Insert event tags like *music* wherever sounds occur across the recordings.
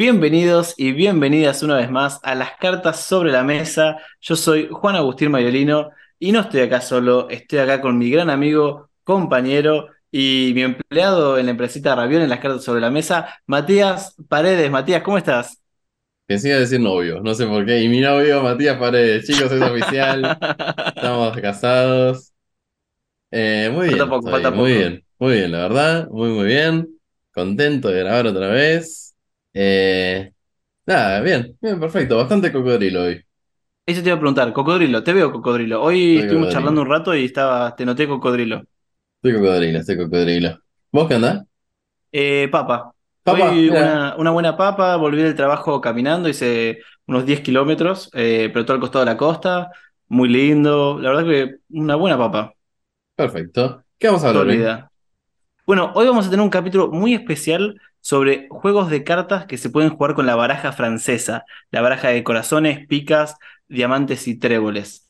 Bienvenidos y bienvenidas una vez más a las cartas sobre la mesa. Yo soy Juan Agustín Mayolino y no estoy acá solo, estoy acá con mi gran amigo, compañero y mi empleado en la empresita Ravión en las cartas sobre la mesa, Matías Paredes. Matías, ¿cómo estás? Siga decir novio, no sé por qué. Y mi novio, Matías Paredes. Chicos, es oficial. *laughs* Estamos casados. Eh, muy bien. Falta poco, falta muy poco. bien, muy bien, la verdad. Muy, muy bien. Contento de grabar otra vez. Eh, nada, bien, bien, perfecto. Bastante cocodrilo hoy. Eso te iba a preguntar, cocodrilo, te veo cocodrilo. Hoy Soy estuvimos cocodrilo. charlando un rato y estaba, te noté cocodrilo. Estoy cocodrilo, estoy cocodrilo. ¿Vos qué andás? Eh, papa. Papa, Hoy una, una buena papa, volví del trabajo caminando, hice unos 10 kilómetros, eh, pero todo al costado de la costa, muy lindo. La verdad que una buena papa. Perfecto. ¿Qué vamos a hablar la hoy? Bueno, hoy vamos a tener un capítulo muy especial sobre juegos de cartas que se pueden jugar con la baraja francesa, la baraja de corazones, picas, diamantes y tréboles.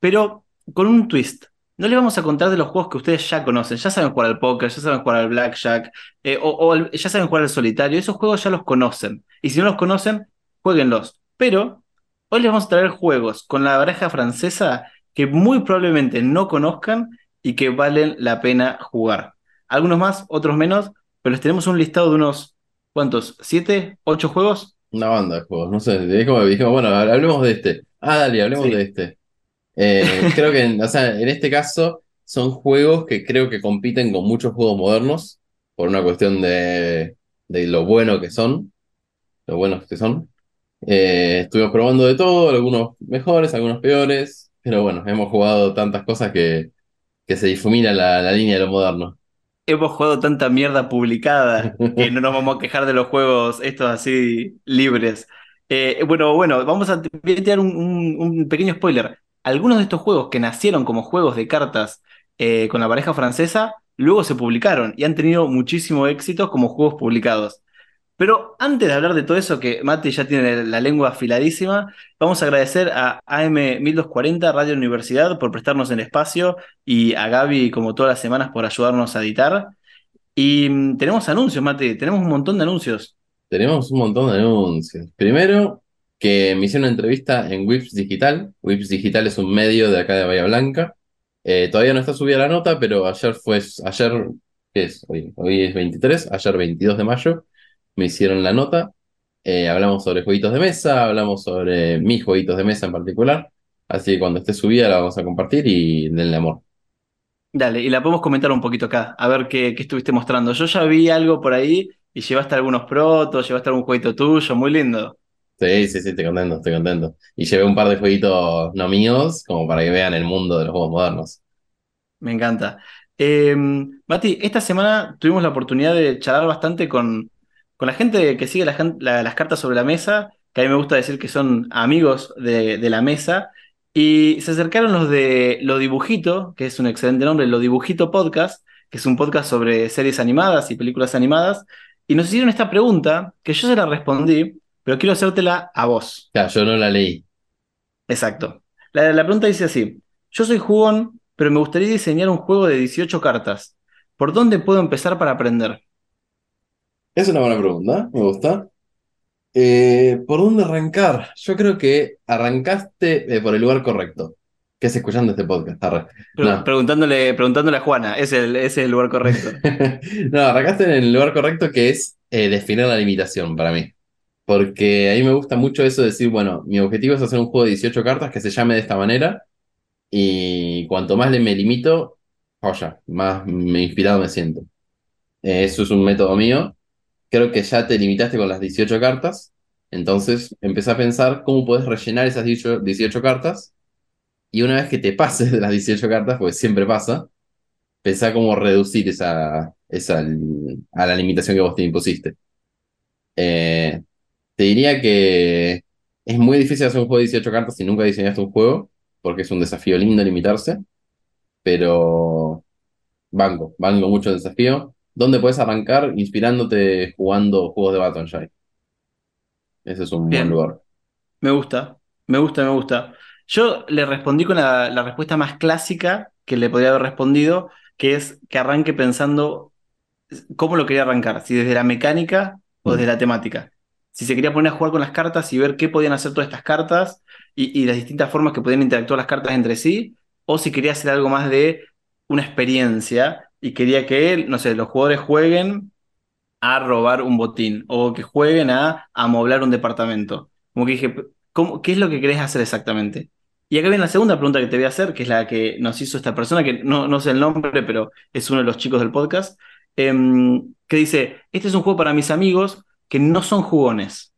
Pero con un twist. No les vamos a contar de los juegos que ustedes ya conocen, ya saben jugar al póker, ya saben jugar al blackjack, eh, o, o ya saben jugar al solitario, esos juegos ya los conocen. Y si no los conocen, jueguenlos. Pero hoy les vamos a traer juegos con la baraja francesa que muy probablemente no conozcan y que valen la pena jugar. Algunos más, otros menos, pero les tenemos un listado de unos, ¿cuántos? ¿Siete? ¿Ocho juegos? Una banda de juegos, no sé. Dijimos, dijimos, bueno, hablemos de este. Ah, dale, hablemos Sí. de este. Eh, *laughs* creo que, en- o sea, en este caso son juegos que creo que compiten con muchos juegos modernos por una cuestión de, de lo bueno que son, lo buenos que son. Eh, estuvimos probando de todo, algunos mejores, algunos peores, pero bueno, hemos jugado tantas cosas que, que se difumina la, la línea de lo moderno. Hemos jugado tanta mierda publicada que no nos vamos a quejar de los juegos estos así libres. Eh, bueno, bueno, vamos a un- un pequeño spoiler. Algunos de estos juegos que nacieron como juegos de cartas eh, con la pareja francesa, luego se publicaron y han tenido muchísimo éxito como juegos publicados. Pero antes de hablar de todo eso, que Mati ya tiene la lengua afiladísima, vamos a agradecer a AM1240 Radio Universidad por prestarnos el espacio y a Gaby, como todas las semanas, por ayudarnos a editar. Y mm, tenemos anuncios, Mati, tenemos un montón de anuncios. Tenemos un montón de anuncios. Primero, que me hicieron una entrevista en Whips Digital. Whips Digital es un medio de acá de Bahía Blanca. Eh, todavía no está subida la nota, pero ayer fue, ayer, ¿qué es? Hoy, hoy es 23, ayer 22 de mayo, me hicieron la nota. Eh, hablamos sobre jueguitos de mesa, hablamos sobre mis jueguitos de mesa en particular. Así que cuando esté subida la vamos a compartir y denle amor. Dale, y la podemos comentar un poquito acá, a ver qué, qué estuviste mostrando. Yo ya vi algo por ahí y llevaste algunos protos, llevaste algún jueguito tuyo, muy lindo. Sí, sí, sí, estoy contento, estoy contento. Y llevé un par de jueguitos no míos, como para que vean el mundo de los juegos modernos. Me encanta. Eh, Mati, esta semana tuvimos la oportunidad de charlar bastante con, con la gente que sigue la gen- la- las cartas sobre la mesa, que a mí me gusta decir que son amigos de, de la mesa, y se acercaron los de Lo Dibujito, que es un excelente nombre, Lo Dibujito Podcast, que es un podcast sobre series animadas y películas animadas, y nos hicieron esta pregunta, que yo se la respondí, pero quiero hacértela a vos. Claro, yo no la leí. Exacto. La, la pregunta dice así: Yo soy jugón, pero me gustaría diseñar un juego de 18 cartas. ¿Por dónde puedo empezar para aprender? Es una buena pregunta, me gusta. Eh, ¿por dónde arrancar? Yo creo que arrancaste eh, por el lugar correcto. ¿Qué es escuchando este podcast? Arre. Pre- No. Preguntándole, preguntándole a Juana, es el, ese es el lugar correcto. *laughs* No, arrancaste en el lugar correcto que es eh, definir la limitación para mí. Porque a mí me gusta mucho eso de decir, bueno, mi objetivo es hacer un juego de 18 cartas que se llame de esta manera. Y cuanto más le me limito, joya, más me inspirado me siento. Eso es un método mío. Creo que ya te limitaste con las 18 cartas. Entonces empecé a pensar cómo puedes rellenar esas 18, 18 cartas. Y una vez que te pases de las 18 cartas, porque siempre pasa, pensá cómo reducir esa, esa a la limitación que vos te impusiste. Eh, Te diría que es muy difícil hacer un juego de 18 cartas si nunca diseñaste un juego, porque es un desafío lindo limitarse, pero banco, banco mucho el desafío. ¿Dónde puedes arrancar? Inspirándote jugando juegos de Baton Ese es un buen lugar. Me gusta, me gusta, me gusta. Yo le respondí con la, la respuesta más clásica que le podría haber respondido, que es que arranque pensando cómo lo quería arrancar, si desde la mecánica o desde la temática. Si se quería poner a jugar con las cartas y ver qué podían hacer todas estas cartas y, y las distintas formas que podían interactuar las cartas entre sí, o si quería hacer algo más de una experiencia y quería que, no sé, los jugadores jueguen a robar un botín o que jueguen a amoblar un departamento. Como que dije, ¿cómo- ¿qué es lo que querés hacer exactamente? Y acá viene la segunda pregunta que te voy a hacer, que es la que nos hizo esta persona, que no, no sé el nombre, pero es uno de los chicos del podcast, em, que dice, este es un juego para mis amigos que no son jugones.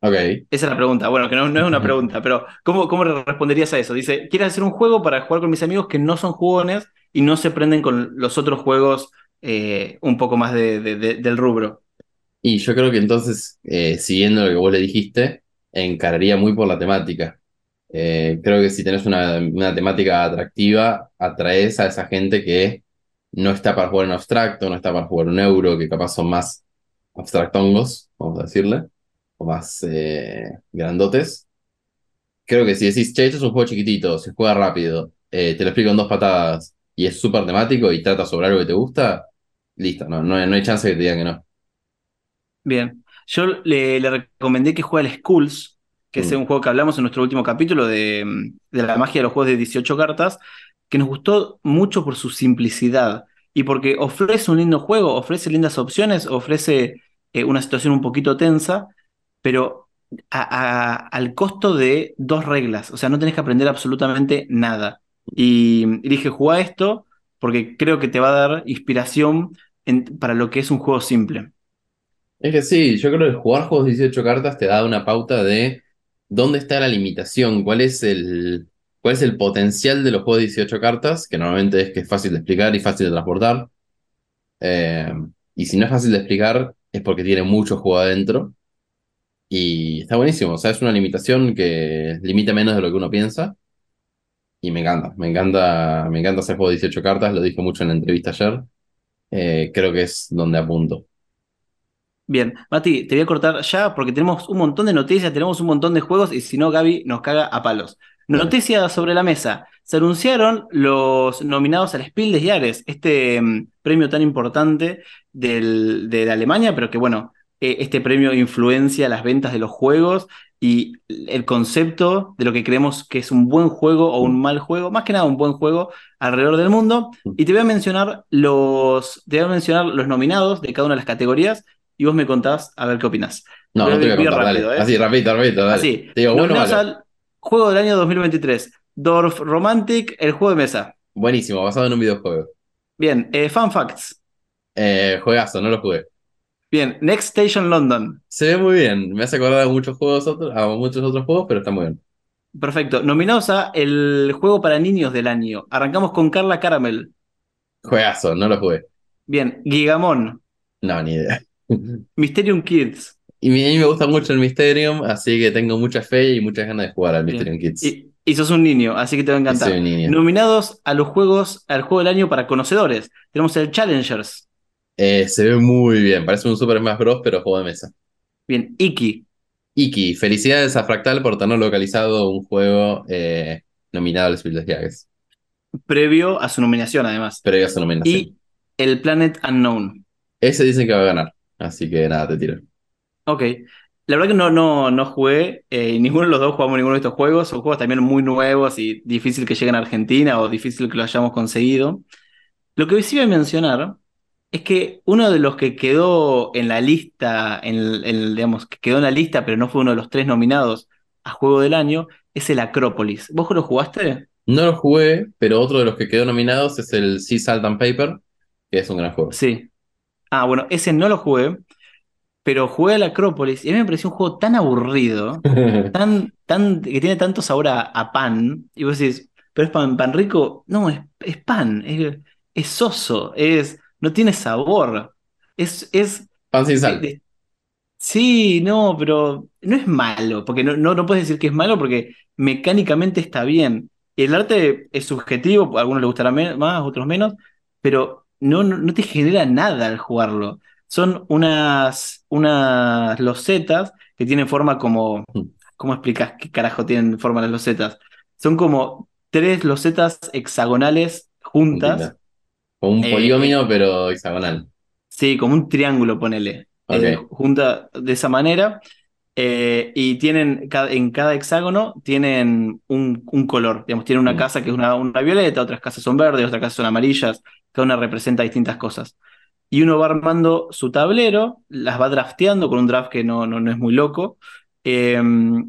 Ok. Esa es la pregunta. Bueno, que no, no es una pregunta, pero ¿cómo, cómo responderías a eso? Dice, quiero hacer un juego para jugar con mis amigos que no son jugones y no se prenden con los otros juegos eh, un poco más de- de- de- del rubro. Y yo creo que entonces, eh, siguiendo lo que vos le dijiste, encararía muy por la temática. Eh, creo que si tenés una, una temática atractiva, atraes a esa gente que no está para jugar en abstracto, no está para jugar un euro, que capaz son más abstractongos, vamos a decirle, o más grandotes. Creo que si decís, che, esto es un juego chiquitito, se juega rápido, te lo explico en dos patadas y es súper temático y trata sobre algo que te gusta, listo, no, no, hay- no hay chance de que te digan que no. Bien, yo le, le recomendé que juegue al Skulls, que es Mm. un juego que hablamos en nuestro último capítulo de, de la magia de los juegos de 18 cartas, que nos gustó mucho por su simplicidad y porque ofrece un lindo juego, ofrece lindas opciones, ofrece eh, una situación un poquito tensa, pero a- a- al costo de dos reglas, o sea, no tenés que aprender absolutamente nada. Y, y dije, juega esto porque creo que te va a dar inspiración para lo que es un juego simple. Es que sí, yo creo que jugar juegos de 18 cartas te da una pauta de dónde está la limitación, cuál es el, cuál es el potencial de los juegos de 18 cartas, que normalmente es que es fácil de explicar y fácil de transportar. Eh, y si no es fácil de explicar, es porque tiene mucho juego adentro. Y está buenísimo, o sea, es una limitación que limita menos de lo que uno piensa. Y me encanta, me encanta, me encanta hacer juegos de 18 cartas, lo dije mucho en la entrevista ayer. Eh, creo que es donde apunto. Bien, Mati, te voy a cortar ya porque tenemos un montón de noticias, tenemos un montón de juegos y si no, Gaby nos caga a palos. Noticias sobre la mesa. Se anunciaron los nominados al Spiel des Jahres, este mm, premio tan importante del- de Alemania, pero que bueno, eh, este premio influencia las ventas de los juegos y el concepto de lo que creemos que es un buen juego o un Mm. mal juego, más que nada un buen juego alrededor del mundo. Mm. Y te voy a mencionar los, te voy a mencionar los nominados de cada una de las categorías y vos me contás a ver qué opinás. No, no te voy a contar, rápido, dale. ¿eh? Así, rapidito, rapidito, dale. Así, Te digo, bueno, al juego del año 2023. Dorf Romantic, el juego de mesa. Buenísimo, basado en un videojuego. Bien, eh, Fun Facts. Eh, juegazo, no lo jugué. Bien, Next Station London. Se ve muy bien, me hace acordar a muchos juegos otros, a muchos otros juegos, pero está muy bien. Perfecto. Nominados a el juego para niños del año. Arrancamos con Carla Caramel. Juegazo, no lo jugué. Bien, Gigamon. No, ni idea. *laughs* Mysterium Kids. Y a mí me gusta mucho el Mysterium, así que tengo mucha fe y muchas ganas de jugar al Bien. Mysterium Kids. Y, y sos un niño, así que te va a encantar. soy un niño. Nominados a los juegos, al juego del año para conocedores. Tenemos el Challengers. Eh, se ve muy bien, parece un Super Smash Bros, pero juego de mesa. Bien, Iki. Iki, felicidades a Fractal por tener localizado un juego eh, nominado al Spiel des Previo a su nominación, además. previo a su nominación. Y el Planet Unknown. Ese dicen que va a ganar, así que nada, te tiro. Ok. La verdad que no, no, no jugué, eh, ninguno de los dos jugamos ninguno de estos juegos. Son juegos también muy nuevos y difícil que lleguen a Argentina o difícil que lo hayamos conseguido. Lo que sí voy a mencionar es que uno de los que quedó en la lista, en el- en digamos, que quedó en la lista, pero no fue uno de los tres nominados a Juego del Año, es el Acrópolis. ¿Vos lo jugaste? No lo jugué, pero otro de los que quedó nominados es el Sea Salt and Paper, que es un gran juego. Sí. Ah, bueno, ese no lo jugué, pero jugué al Acrópolis y a mí me pareció un juego tan aburrido. *laughs* tan, tan, que tiene tanto sabor a, a pan, y vos decís, ¿pero es pan, pan rico? No, es, es pan, es, es soso, es, no tiene sabor. Es, es Pan sin sal. de- Sí, no, pero no es malo, porque no, no, no puedes decir que es malo porque mecánicamente está bien. El arte es subjetivo, a algunos les gustará más, a otros menos, pero no, no, no te genera nada al jugarlo. Son unas, unas losetas que tienen forma como... Mm, ¿Cómo explicas qué carajo tienen forma las losetas? Son como tres losetas hexagonales juntas, Entiendo. Como un eh, eh, poliomio, pero hexagonal. sí, como un triángulo, ponele, eh, junta de esa manera. eh, y tienen, en cada hexágono tienen un, un color. Digamos, tienen una Mm, casa que es una, una violeta, otras casas son verdes, otras casas son amarillas. Cada una representa distintas cosas. Y uno va armando su tablero, las va drafteando con un draft que no, no, no es muy loco. eh,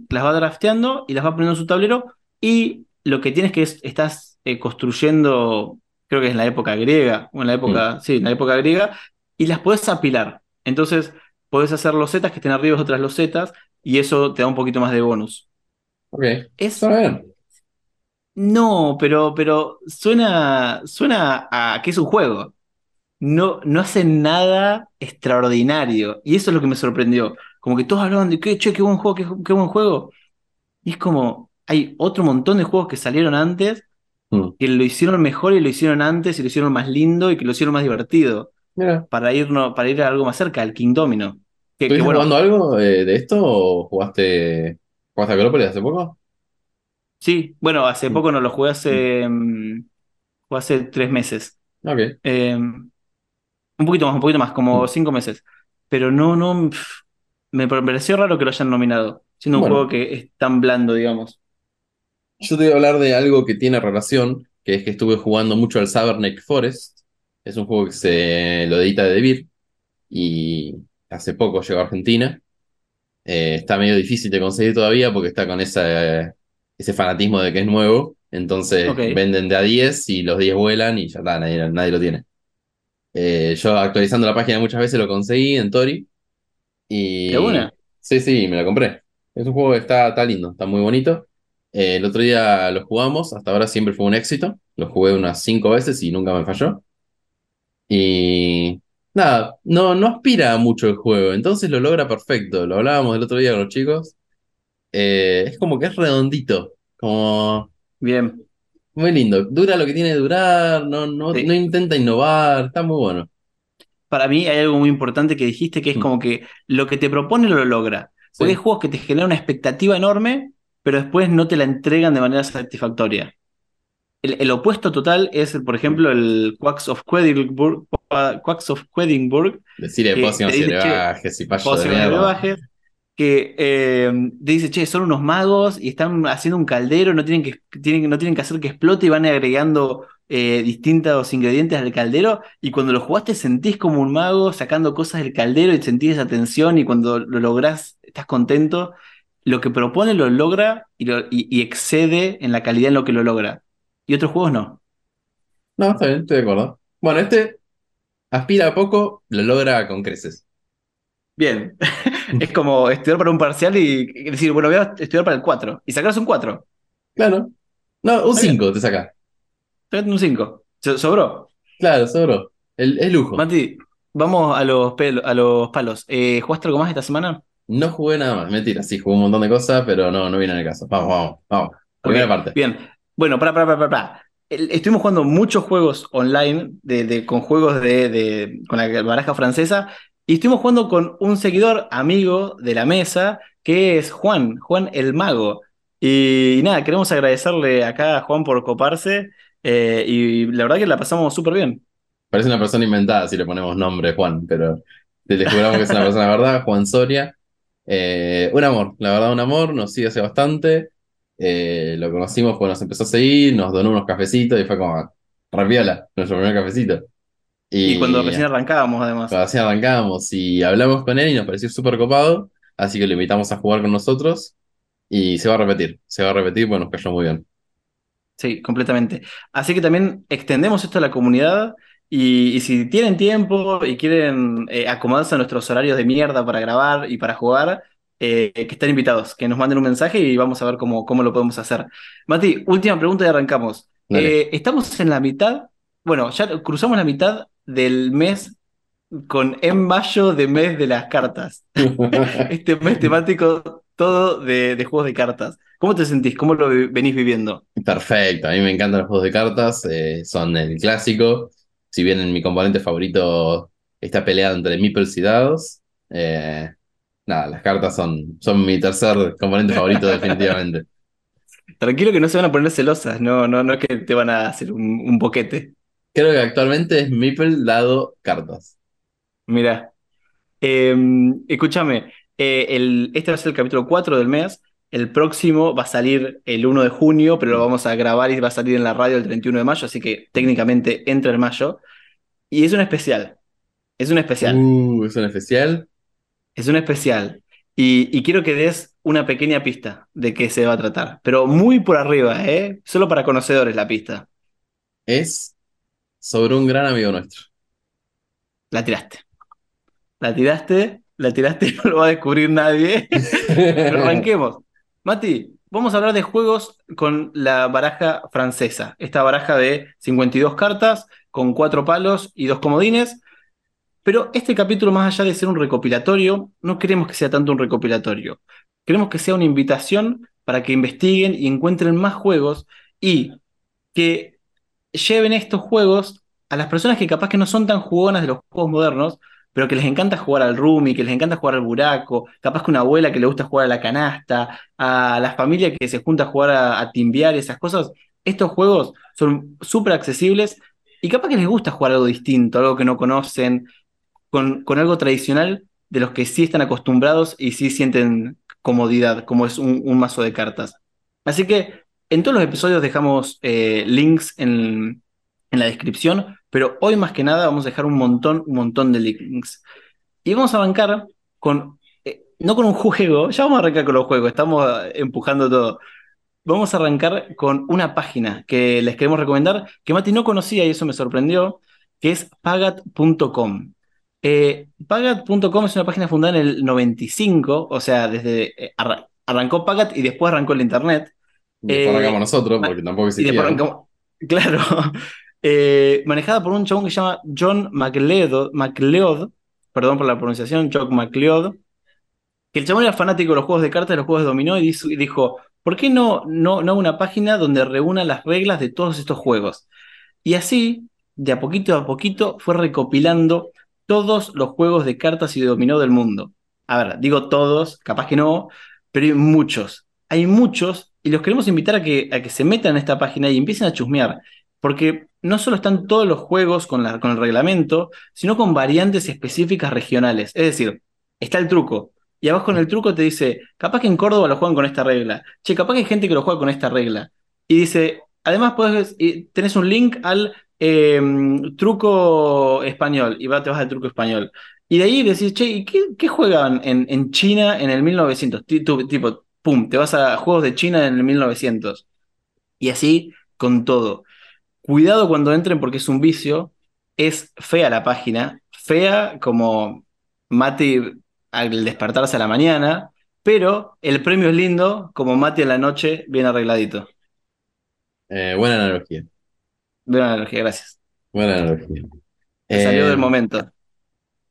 las va drafteando y las va poniendo en su tablero. Y lo que tienes que es, estás construyendo, creo que es en la época griega, o en la mm, época, sí, en la época griega, y las puedes apilar. Entonces, podés hacer losetas que estén arriba de otras losetas y eso te da un poquito más de bonus. Ok. Es, Suena bien. no, pero, pero suena, suena a que es un juego. No, no hace nada extraordinario. Y eso es lo que me sorprendió. Como que todos hablaban de que, che, qué buen juego, qué, qué buen juego. Y es como, hay otro montón de juegos que salieron antes, Mm. que lo hicieron mejor y lo hicieron antes y lo hicieron más lindo y que lo hicieron más divertido. Mira. Para irnos, para ir a algo más cerca, al King Domino. Que, que ¿Estuviste bueno, jugando algo eh, de esto o jugaste, jugaste a Acrópolis hace poco? sí, bueno, hace Mm, poco no lo jugué mm, hace, mm, jugué hace tres meses. Ok. Eh, un poquito más, un poquito más, como Mm. cinco meses. Pero no, no, me pareció raro que lo hayan nominado, siendo un juego que es tan blando, digamos. Yo te voy a hablar de algo que tiene relación, que es que estuve jugando mucho al Cyberneck Forest. Es un juego que se lo edita de Devir y hace poco llegó a Argentina. Eh, está medio difícil de conseguir todavía porque está con esa, ese fanatismo de que es nuevo. Entonces venden de a 10 y los 10 vuelan y ya está, nadie, nadie lo tiene. Eh, yo actualizando la página muchas veces lo conseguí en Tori y una. sí, sí, me lo compré. Es un juego que está, está lindo, está muy bonito. Eh, el otro día lo jugamos, hasta ahora siempre fue un éxito. Lo jugué unas 5 veces y nunca me falló. Y nada, no, no aspira mucho el juego, entonces lo logra perfecto. Lo hablábamos el otro día con los chicos. Eh, es como que es redondito, como Bien. muy lindo. Dura lo que tiene que durar, no, no, no Sí. intenta innovar, está muy bueno. Para mí hay algo muy importante que dijiste que es Mm, como que lo que te propone lo logra. Porque hay Sí, juegos que te generan una expectativa enorme, pero después no te la entregan de manera satisfactoria. El, el opuesto total es, por ejemplo, el Quacks of Quedlinburg, Quacks of Quedlinburg, Decirle que te dice, de brebajes, que eh, te dice, che, son unos magos y están haciendo un caldero, no tienen que, tienen, no tienen que hacer que explote y van agregando eh, distintos ingredientes al caldero. Y cuando lo jugaste sentís como un mago sacando cosas del caldero y sentís esa tensión y cuando lo lográs estás contento. Lo que propone lo logra y, lo- y- y excede en la calidad en lo que lo logra. Y otros juegos no. No, está bien, estoy de acuerdo. Bueno, este aspira a poco, lo logra con creces. Bien. *laughs* Es como estudiar para un parcial y, y decir, bueno, voy a estudiar para el 4 y sacarse un 4. Claro. No, un Está bien. 5 te saca. Un 5. Sobró. Claro, sobró. El, es lujo. Mati, vamos a los, pelo- a los palos. Eh, ¿jugaste algo más esta semana? No jugué nada más, mentira, sí, jugué un montón de cosas, pero no, no viene en el caso. Vamos, vamos, vamos. Primera parte. bien. Bueno, para, para, para, para. Estuvimos jugando muchos juegos online, de, de- con juegos de, de- con la baraja francesa, y estuvimos jugando con un seguidor, amigo de la mesa, que es Juan, Juan el Mago. Y, nada, queremos agradecerle acá a Juan por coparse, eh, y la verdad que la pasamos súper bien. Parece una persona inventada si le ponemos nombre Juan, pero te juramos que es una persona verdad, Juan Soria. Eh, un amor, la verdad, un amor, nos sigue hace bastante. Eh, lo conocimos cuando nos empezó a seguir, nos donó unos cafecitos y fue como rapiola, nuestro primer cafecito. Y cuando Y recién arrancábamos, además. así arrancamos y hablamos con él y nos pareció súper copado, así que lo invitamos a jugar con nosotros y se va a repetir, se va a repetir porque nos cayó muy bien. Sí, completamente. Así que también extendemos esto a la comunidad y, y si tienen tiempo y quieren eh, acomodarse a nuestros horarios de mierda para grabar y para jugar, eh, que estén invitados, que nos manden un mensaje y vamos a ver cómo, cómo lo podemos hacer. Mati, última pregunta y arrancamos. Eh, estamos en la mitad, bueno, ya cruzamos la mitad del mes con en mayo de mes de las cartas. *laughs* *laughs* este mes temático todo de, de, juegos de cartas. ¿Cómo te sentís? ¿Cómo lo venís viviendo? Perfecto, a mí me encantan los juegos de cartas, son el clásico. Si bien en mi componente favorito está peleado entre meeples y dados, eh, nada, las cartas son, son mi tercer componente favorito *laughs* definitivamente. Tranquilo que no se van a poner celosas, no, no, no es que te van a hacer un, un boquete. Creo que actualmente es Meeple dado cartas. Mira, em, escúchame, eh, el, este va a ser el capítulo 4 del mes. El próximo va a salir el 1 de junio, pero lo vamos a grabar y va a salir en la radio el 31 de mayo, así que técnicamente entra en mayo. Y es un especial. Es un especial. Uh, es un especial. Es un especial. Y, y, quiero que des una pequeña pista de qué se va a tratar, pero muy por arriba, ¿eh? Solo para conocedores la pista. Es sobre un gran amigo nuestro. La tiraste. La tiraste, la tiraste y *laughs* no lo va a descubrir nadie. *laughs* Pero arranquemos. Mati, vamos a hablar de juegos con la baraja francesa. Esta baraja de 52 cartas, con cuatro palos y dos comodines. Pero este capítulo, más allá de ser un recopilatorio, no queremos que sea tanto un recopilatorio. Queremos que sea una invitación para que investiguen y encuentren más juegos y que lleven estos juegos a las personas que capaz que no son tan jugonas de los juegos modernos, pero que les encanta jugar al Rumi, que les encanta jugar al buraco, capaz que una abuela que le gusta jugar a la canasta, a la familia que se junta a jugar a, a timbiar, esas cosas. Estos juegos son súper accesibles y capaz que les gusta jugar algo distinto, algo que no conocen, con, con, algo tradicional de los que sí están acostumbrados y sí sienten comodidad, como es un, un mazo de cartas. Así que en todos los episodios dejamos eh, links en, en la descripción, pero hoy más que nada vamos a dejar un montón, un montón de links. Y vamos a arrancar con, eh, no con un juego, ya vamos a arrancar con los juegos, estamos empujando todo. Vamos a arrancar con una página que les queremos recomendar, que Mati no conocía y eso me sorprendió, que es pagat.com. Eh, pagat.com es una página fundada en el 95, o sea, desde eh, arrancó Pagat y después arrancó el Internet. Y después arrancamos eh, nosotros, porque tampoco existía. claro, eh, manejada por un chabón que se llama John McLeod, McLeod, perdón por la pronunciación, John McLeod, que el chabón era fanático de los juegos de cartas, de los juegos de dominó, y dijo, ¿por qué no, no, no una página donde reúna las reglas de todos estos juegos? Y así, de a poquito a poquito, fue recopilando todos los juegos de cartas y de dominó del mundo. A ver, digo todos, capaz que no, pero hay muchos. Hay muchos y los queremos invitar a que, a que se metan en esta página y empiecen a chusmear. Porque no solo están todos los juegos con, el reglamento, sino con variantes específicas regionales. Es decir, está el truco. Y abajo en el truco te dice, capaz que en Córdoba lo juegan con esta regla. Che, capaz que hay gente que lo juega con esta regla. Y dice, además puedes, tenés un link al eh, truco español. Y te vas al truco español. Y de ahí decís, che, ¿y qué, juegan en, China en el 1900? Tipo, tipo, pum, te vas a juegos de China en el 1900. Y así con todo. Cuidado cuando entren porque es un vicio. Es fea la página, fea como Mati al despertarse a la mañana, pero el premio es lindo como Mati en la noche bien arregladito. Eh, buena analogía. Buena analogía, gracias. Buena analogía. Me salió del momento.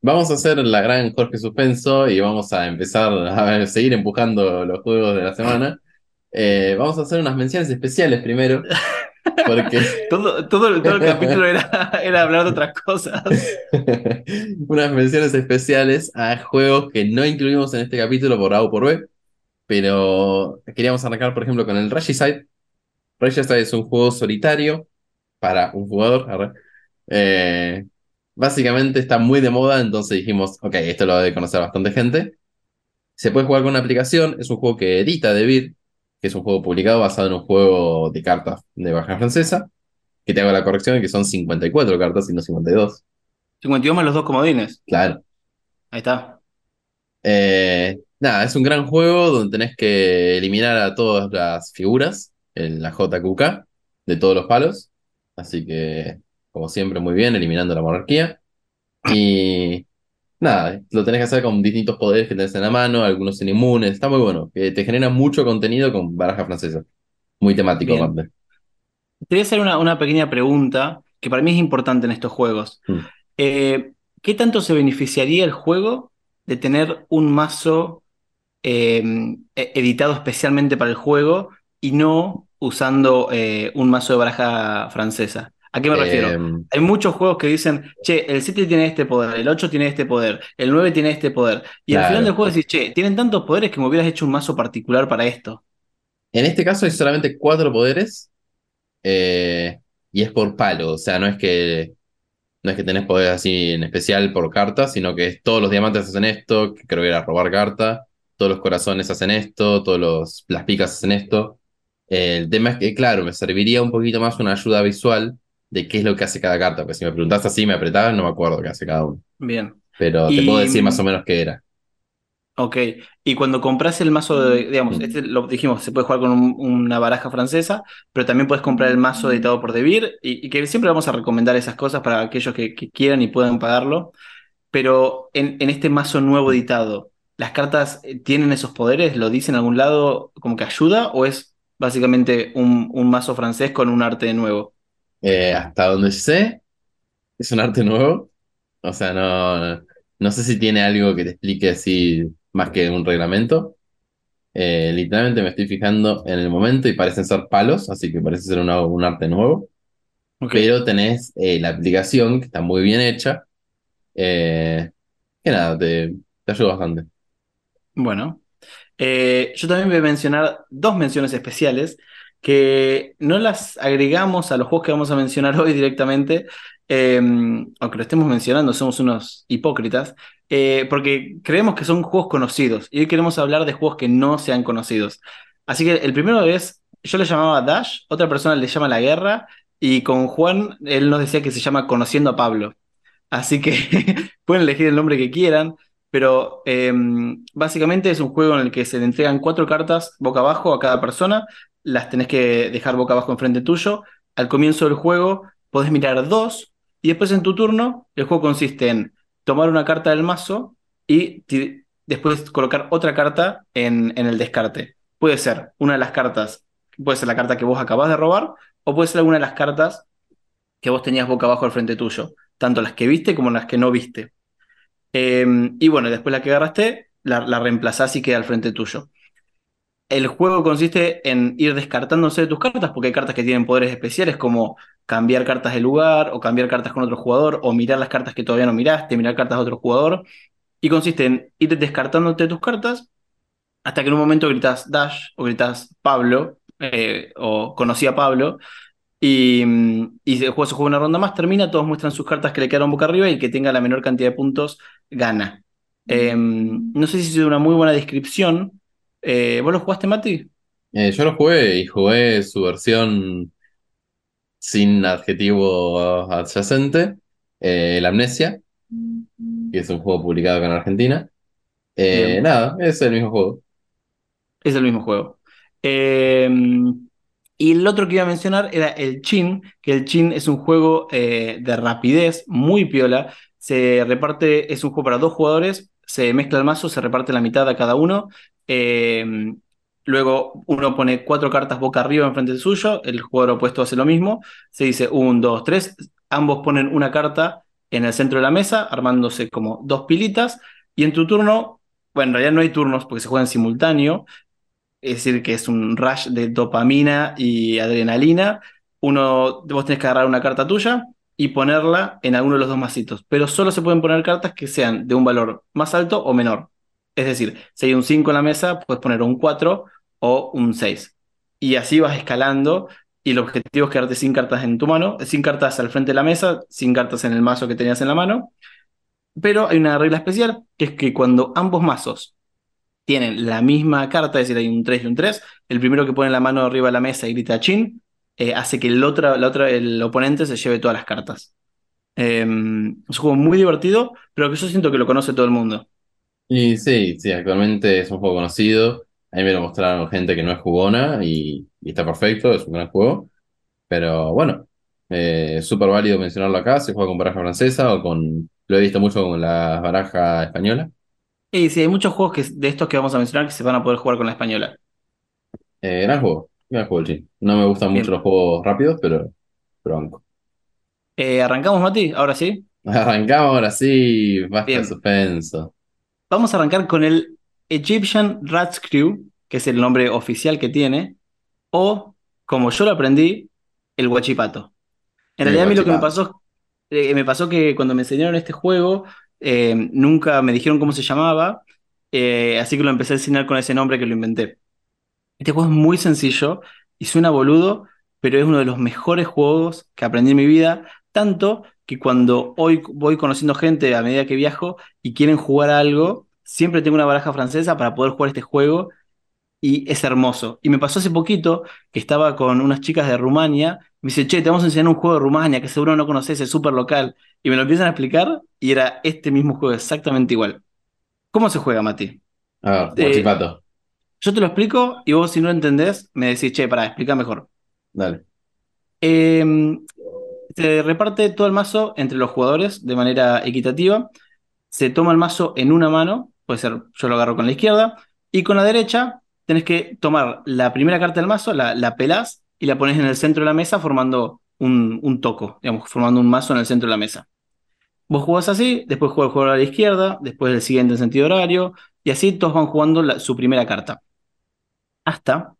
Vamos a hacer la gran Jorge Suspenso y vamos a empezar a seguir empujando los juegos de la semana. Eh, vamos a hacer unas menciones especiales primero. *laughs* Porque... *laughs* todo, todo, el capítulo era, *laughs* era hablar de otras cosas. *laughs* unas menciones especiales a juegos que no incluimos en este capítulo por A o por B. Pero queríamos arrancar, por ejemplo, con el Regicide. Regicide es un juego solitario para un jugador. Eh, básicamente está muy de moda, entonces dijimos, ok, esto lo debe conocer bastante gente. Se puede jugar con una aplicación, es un juego que edita Debir, que es un juego publicado basado en un juego de cartas de baja francesa, que te hago la corrección, que son 54 cartas y no 52. 52 más los dos comodines. Claro. Ahí está. Eh, nada, es un gran juego donde tenés que eliminar a todas las figuras en la JQK de todos los palos. Así que como siempre, muy bien, eliminando la monarquía. Y nada, lo tenés que hacer con distintos poderes que tenés en la mano, algunos son inmunes, está muy bueno, te genera mucho contenido con baraja francesa. Muy temático, Te voy a hacer una, una, pequeña pregunta que para mí es importante en estos juegos. Mm. Eh, ¿qué tanto se beneficiaría el juego de tener un mazo eh, e- editado especialmente para el juego y no usando eh, un mazo de baraja francesa? ¿A qué me refiero? Eh, Hay muchos juegos que dicen, che, el 7 tiene este poder, el 8 tiene este poder, el 9 tiene este poder. Y al final del juego decís, che, tienen tantos poderes que me hubieras hecho un mazo particular para esto. en este caso hay solamente cuatro poderes eh, y es por palo, o sea, no es que no es que tenés poderes así en especial por carta, sino que es, todos los diamantes hacen esto, que creo que era robar carta, todos los corazones hacen esto, todos los, las picas hacen esto. Eh, el tema es que, claro, me serviría un poquito más una ayuda visual de qué es lo que hace cada carta, porque si me preguntás así, me apretás, no me acuerdo qué hace cada uno. Bien. Pero Y- te puedo decir más o menos qué era. Ok, y cuando compras el mazo de, digamos, Mm. este lo dijimos, se puede jugar con un- una baraja francesa, pero también puedes comprar el mazo editado por Devir, y, y que siempre vamos a recomendar esas cosas para aquellos que, que quieran y puedan pagarlo. Pero en, en este mazo nuevo editado, ¿las cartas eh, tienen esos poderes? ¿Lo dicen en algún lado como que ayuda? ¿O es básicamente un, un mazo francés con un arte nuevo? Eh, hasta donde sé, es un arte nuevo. O sea, no, no sé si tiene algo que te explique así más que un reglamento. Eh, literalmente me estoy fijando en el momento y parecen ser palos, así que parece ser una- un arte nuevo. Pero tenés eh, la aplicación que está muy bien hecha. eh, que nada, te, te ayuda bastante. Bueno, yo también voy a mencionar dos menciones especiales que no las agregamos a los juegos que vamos a mencionar *laughs* hoy directamente, eh, aunque lo estemos mencionando, somos unos hipócritas, eh, porque creemos que son juegos conocidos y hoy queremos hablar de juegos que no sean conocidos. Así que el primero es, yo le llamaba Dash, otra persona le llama La Guerra y con Juan él nos decía que se llama Conociendo a Pablo. Así que *laughs* pueden elegir el nombre que quieran. Pero eh, básicamente es un juego en el que se le entregan cuatro cartas boca abajo a cada persona, las tenés que dejar boca abajo enfrente tuyo. Al comienzo del juego podés mirar dos y después en tu turno el juego consiste en tomar una carta del mazo y después colocar otra carta en, en el descarte. Puede ser una de las cartas, puede ser la carta que vos acabás de robar o puede ser alguna de las cartas que vos tenías boca abajo al frente tuyo, tanto las que viste como las que no viste. Eh, y bueno, después la que agarraste, la, la reemplazás y queda al frente tuyo. El juego consiste en ir descartándose de tus cartas, porque hay cartas que tienen poderes especiales, como cambiar cartas de lugar, o cambiar cartas con otro jugador, o mirar las cartas que todavía no miraste, mirar cartas de otro jugador. Y consiste en ir descartándote tus cartas hasta que en un momento gritas Dash o gritas Pablo, eh, o conocí a Pablo, y, y el juego se juega una ronda más, termina, todos muestran sus cartas que le quedaron boca arriba y el que tenga la menor cantidad de puntos gana. Eh, no sé si es una muy buena descripción. Eh, ¿vos lo jugaste, Mati? Eh, yo lo jugué y jugué su versión sin adjetivo adyacente, eh, La Amnesia, que es un juego publicado acá en Argentina. Eh, nada, es el mismo juego. Es el mismo juego. Eh, y el otro que iba a mencionar era el Chin, que el Chin es un juego de rapidez, muy piola. Se reparte, es un juego para dos jugadores, se mezcla el mazo, se reparte la mitad a cada uno. Eh, luego uno pone cuatro cartas boca arriba enfrente del suyo, el jugador opuesto hace lo mismo. Se dice un, dos, tres. Ambos ponen una carta en el centro de la mesa, armándose como dos pilitas. Y en tu turno, bueno, en realidad no hay turnos porque se juega en simultáneo es decir, que es un rush de dopamina y adrenalina. Uno, vos tenés que agarrar una carta tuya y ponerla en alguno de los dos masitos, pero solo se pueden poner cartas que sean de un valor más alto o menor. Es decir, si hay un 5 en la mesa, puedes poner un 4 o un 6. Y así vas escalando y el objetivo es quedarte sin cartas en tu mano, sin cartas al frente de la mesa, sin cartas en el mazo que tenías en la mano. Pero hay una regla especial, que es que cuando ambos mazos tienen la misma carta, es decir, hay un 3 y un 3. El primero que pone la mano arriba de la mesa y grita chin, eh, hace que el, otro, el oponente se lleve todas las cartas. Eh, es un juego muy divertido, pero que yo siento que lo conoce todo el mundo. Y sí, sí, actualmente es un juego conocido. A mí me lo mostraron gente que no es jugona y, y está perfecto, es un gran juego. Pero bueno, eh, es súper válido mencionarlo acá. Se juega con baraja francesa o con. Lo he visto mucho con la baraja española. Y sí, hay muchos juegos que, de estos que vamos a mencionar que se van a poder jugar con la española. Eh, gran juego, gran juego, sí. No me gustan Bien. mucho los juegos rápidos, pero, pero banco. Eh, ¿arrancamos, Mati? Ahora sí. *laughs* Arrancamos ahora sí, basta de suspenso. Vamos a arrancar con el Egyptian Rats Crew, que es el nombre oficial que tiene, o, como yo lo aprendí, el Guachipato. En realidad a mí lo que me pasó, eh, me pasó que cuando me enseñaron este juego, eh, nunca me dijeron cómo se llamaba, eh, así que lo empecé a enseñar con ese nombre que lo inventé. Este juego es muy sencillo y suena boludo, pero es uno de los mejores juegos que aprendí en mi vida, tanto que cuando hoy voy conociendo gente a medida que viajo y quieren jugar a algo, siempre tengo una baraja francesa para poder jugar este juego y es hermoso. Y me pasó hace poquito que estaba con unas chicas de Rumania, me dice, che, te vamos a enseñar un juego de Rumania que seguro no conoces, es súper local, y me lo empiezan a explicar y era este mismo juego exactamente igual. ¿Cómo se juega, Mati? A ver, Eh. Yo te lo explico y vos si no lo entendés me decís, che, pará, explica mejor. Dale. Eh, se reparte todo el mazo entre los jugadores de manera equitativa. Se toma el mazo en una mano, puede ser yo lo agarro con la izquierda, y con la derecha tenés que tomar la primera carta del mazo, la, la pelás y la pones en el centro de la mesa formando un, un toco, digamos, formando un mazo en el centro de la mesa. Vos jugás así, después juega el jugador a la izquierda, después el siguiente en sentido horario, y así todos van jugando su primera carta. Hasta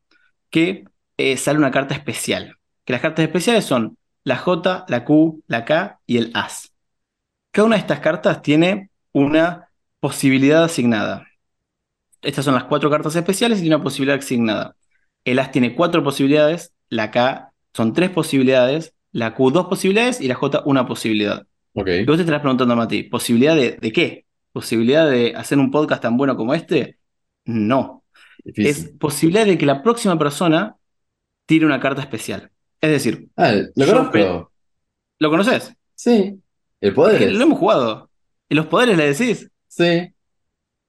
que eh, sale una carta especial. Que las cartas especiales son la J, la Q, la K y el As. Cada una de estas cartas tiene una posibilidad asignada. Estas son las cuatro cartas especiales y una posibilidad asignada. El As tiene cuatro posibilidades, la K son tres posibilidades, la Q dos posibilidades y la J una posibilidad. Ok. Y vos te estarás preguntando, Mati, ¿posibilidad de, de qué? ¿Posibilidad de hacer un podcast tan bueno como este? No. Es posibilidad de que la próxima persona tire una carta especial. Es decir, Ah, lo conozco. ¿lo conoces? Sí. ¿El Es poder que es? lo hemos jugado. ¿Y los poderes le decís? Sí.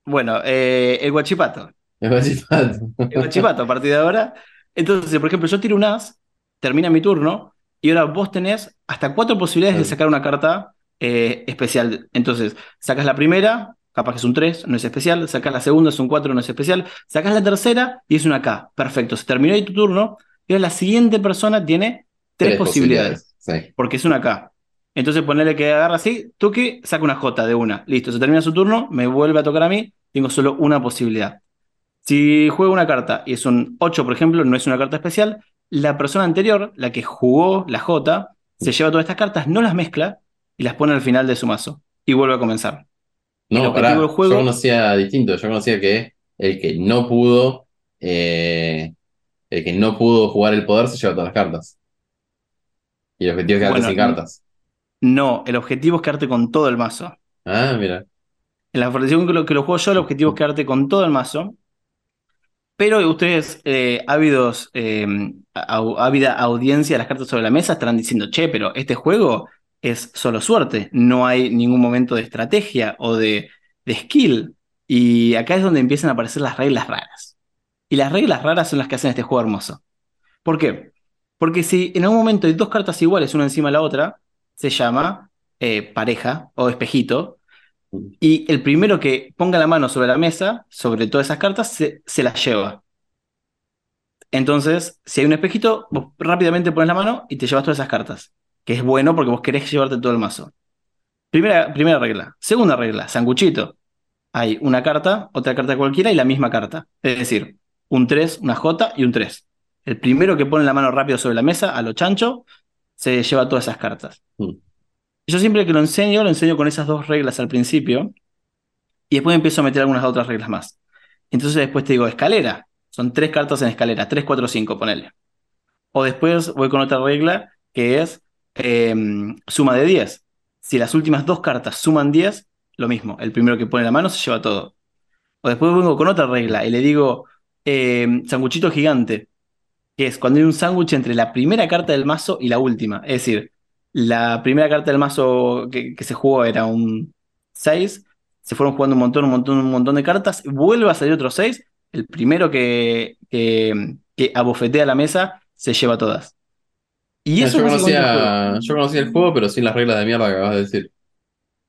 Bueno, eh, el guachipato. El Guachipato. El guachipato a partir de ahora. Entonces, por ejemplo, yo tiro un as, termina mi turno, y ahora vos tenés hasta cuatro posibilidades de sacar una carta eh, especial. Entonces, sacas la primera, capaz que es un 3, no es especial, sacas la segunda, es un 4, no es especial, sacas la tercera y es una K. Perfecto, se terminó ahí tu turno, y ahora la siguiente persona tiene tres, posibilidades. Sí. porque es una K. Entonces ponerle que agarra así, toque, saca una J de una. Listo, se termina su turno, me vuelve a tocar a mí, tengo solo una posibilidad. Si juego una carta y es un 8, por ejemplo, no es una carta especial, la persona anterior, la que jugó la J, se lleva todas estas cartas, no las mezcla y las pone al final de su mazo. Y vuelve a comenzar. No, pará. juego- Yo conocía distinto. Yo conocía que el que no pudo. eh, el que no pudo jugar el poder se lleva todas las cartas. Y el objetivo es quedarte Bueno, sin cartas. No, el objetivo es quedarte con todo el mazo. Ah, mira. En la versión que lo, que lo juego yo, el objetivo es quedarte con todo el mazo. Pero ustedes, eh, ávidos, eh, au- ávida audiencia de las cartas sobre la mesa, estarán diciendo, che, pero este juego es solo suerte. No hay ningún momento de estrategia o de, de skill. Y acá es donde empiezan a aparecer las reglas raras. Y las reglas raras son las que hacen este juego hermoso. ¿Por qué? Porque si en algún momento hay dos cartas iguales, una encima de la otra, se llama eh, pareja o espejito. Y el primero que ponga la mano sobre la mesa, sobre todas esas cartas, se, las lleva. Entonces, si hay un espejito, vos rápidamente pones la mano y te llevas todas esas cartas. Que es bueno porque vos querés llevarte todo el mazo. Primera, primera regla. Segunda regla, sanguchito. Hay una carta, otra carta cualquiera y la misma carta. Es decir, un 3, una J y un 3. El primero que pone la mano rápido sobre la mesa, a lo chancho, se lleva todas esas cartas. Mm. Yo siempre que lo enseño, lo enseño con esas dos reglas al principio y después empiezo a meter algunas otras reglas más. Entonces después te digo, escalera. Son tres cartas en escalera, 3, 4, 5, ponele. O después voy con otra regla que es eh, suma de 10. Si las últimas dos cartas suman 10, lo mismo. El primero que pone la mano se lleva todo. O después vengo con otra regla y le digo eh, sanguchito gigante, que es cuando hay un sándwich entre la primera carta del mazo y la última. Es decir, la primera carta del mazo que, que se jugó era un 6, se fueron jugando un montón, un montón, un montón de cartas, vuelve a salir otro 6, el primero que, que, que abofetea la mesa se lleva todas. Y eso yo, conocía, yo conocía el juego, pero sin las reglas de mierda que acabas de decir.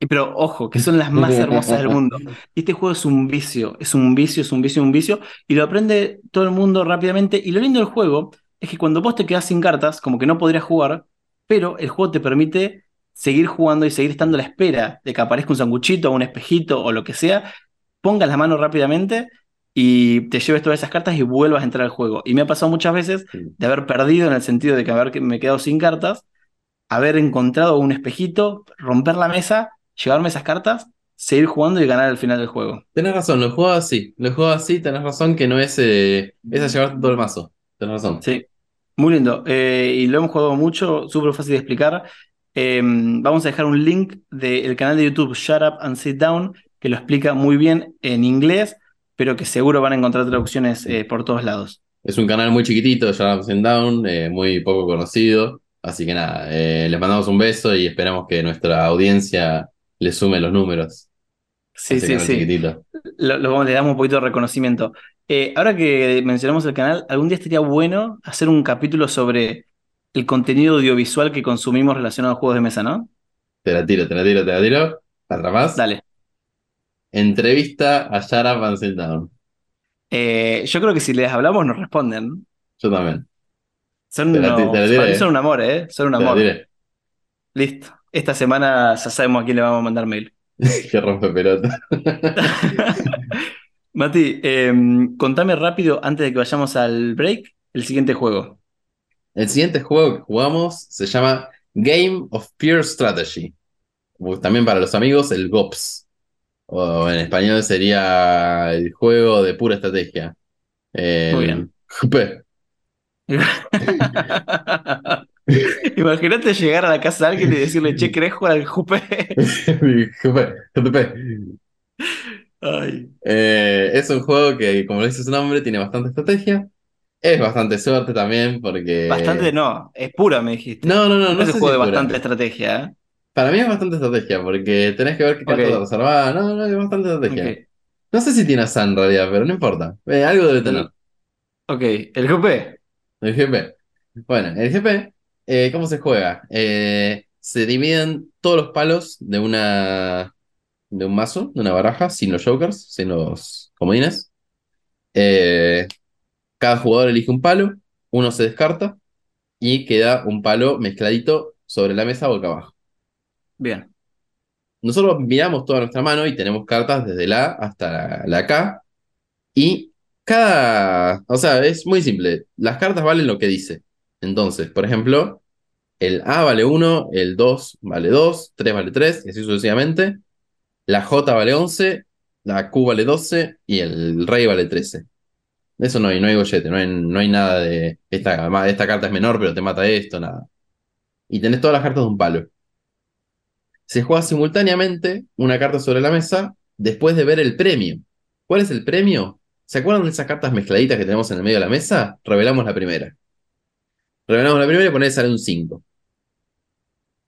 Pero ojo, que son las más hermosas del mundo. *laughs* Este juego es un vicio, es un vicio, es un vicio, un vicio, y lo aprende todo el mundo rápidamente. Y lo lindo del juego es que cuando vos te quedás sin cartas, como que no podrías jugar, pero el juego te permite seguir jugando y seguir estando a la espera de que aparezca un sanguchito o un espejito o lo que sea, pongas la mano rápidamente y te lleves todas esas cartas y vuelvas a entrar al juego. Y me ha pasado muchas veces de haber perdido en el sentido de que haber me he quedado sin cartas, haber encontrado un espejito, romper la mesa, llevarme esas cartas, seguir jugando y ganar al final del juego. Tenés razón, lo juego así. Lo juego así, tenés razón que no es, eh, es a llevarte todo el mazo. Tenés razón. Sí, muy lindo. Eh, y lo hemos jugado mucho, súper fácil de explicar. Eh, vamos a dejar un link del canal de YouTube Shut Up and Sit Down, que lo explica muy bien en inglés, pero que seguro van a encontrar traducciones eh, por todos lados. Es un canal muy chiquitito, Shut Up and Sit Down, muy poco conocido. Así que nada, les mandamos un beso y esperamos que nuestra audiencia le sume los números. Sí, sí, sí. Lo, le damos un poquito de reconocimiento. Eh, ahora que mencionamos el canal, algún día estaría bueno hacer un capítulo sobre el contenido audiovisual que consumimos relacionado a juegos de mesa, ¿no? Te la tiro, te la tiro, te la tiro. ¿Otra más? Dale. Entrevista a Shara Van Down. Eh, yo creo que si les hablamos nos responden. Yo también. Son, son un amor, ¿eh? Son un amor. Listo. Esta semana ya sabemos a quién le vamos a mandar mail. *laughs* Qué rompe pelota. *laughs* Mati, em, contame rápido, antes de que vayamos al break, el siguiente juego. El siguiente juego que jugamos se llama Game of Pure Strategy. También para los amigos, el GOPS. O en español sería el juego de pura estrategia. Muy bien. *laughs* *laughs* Imagínate llegar a la casa de alguien y decirle, che, ¿querés jugar al Jupe? *laughs* Jupe. Eh, es un juego que, como dice su nombre, tiene bastante estrategia. Es bastante suerte también, porque. Bastante no, es pura, me dijiste. No, no, no, no. Es un juego de bastante estrategia, ¿eh? Para mí es bastante estrategia, porque tenés que ver qué cartas okay. reservar. No, no, es bastante estrategia. No sé si tiene a en realidad, pero no importa. Eh, algo debe tener. Ok, ¿el GP? El GP. Bueno, el GP, eh, ¿cómo se juega? se dividen todos los palos de una de un mazo, de una baraja, sin los jokers, sin los comodines. Eh, cada jugador elige un palo, uno se descarta y queda un palo mezcladito sobre la mesa boca abajo. Bien. Nosotros miramos toda nuestra mano y tenemos cartas desde la A hasta la, K. Y cada. O sea, es muy simple. Las cartas valen lo que dice. Entonces, por ejemplo, el A vale 1, el 2 vale 2, 3 vale 3, y así sucesivamente. La J vale 11, la Q vale 12 y el Rey vale 13. Eso no hay, no hay gollete, no hay, nada de esta, esta carta es menor, pero te mata esto, nada. Y tenés todas las cartas de un palo. Se juega simultáneamente una carta sobre la mesa después de ver el premio. ¿Cuál es el premio? ¿Se acuerdan de esas cartas mezcladitas que tenemos en el medio de la mesa? Revelamos la primera. Revelamos la primera y ponés sale un 5.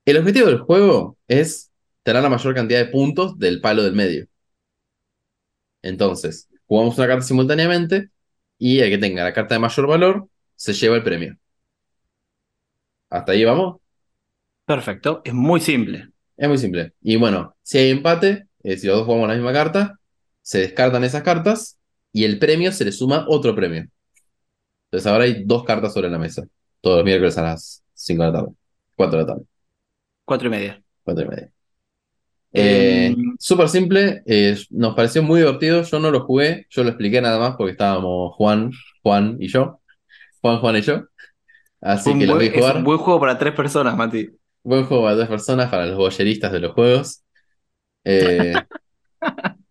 El objetivo del juego es te la mayor cantidad de puntos del palo del medio. Entonces, jugamos una carta simultáneamente y el que tenga la carta de mayor valor se lleva el premio. ¿Hasta ahí vamos? Perfecto, es muy simple. Es muy simple. Y bueno, si hay empate, eh, si los dos jugamos la misma carta, se descartan esas cartas y el premio se le suma otro premio. Entonces ahora hay dos cartas sobre la mesa. Todos los miércoles a las 5 de la tarde. 4 de la tarde. 4 y media. 4 y media. Eh, em, Súper simple, eh, nos pareció muy divertido. Yo no lo jugué, yo lo expliqué nada más porque estábamos Juan, Juan y yo. Juan, Juan y yo. Así que lo vi jugar. Es un buen juego para tres personas, Mati. Buen juego para tres personas, para los boyeristas de los juegos. Eh, *laughs*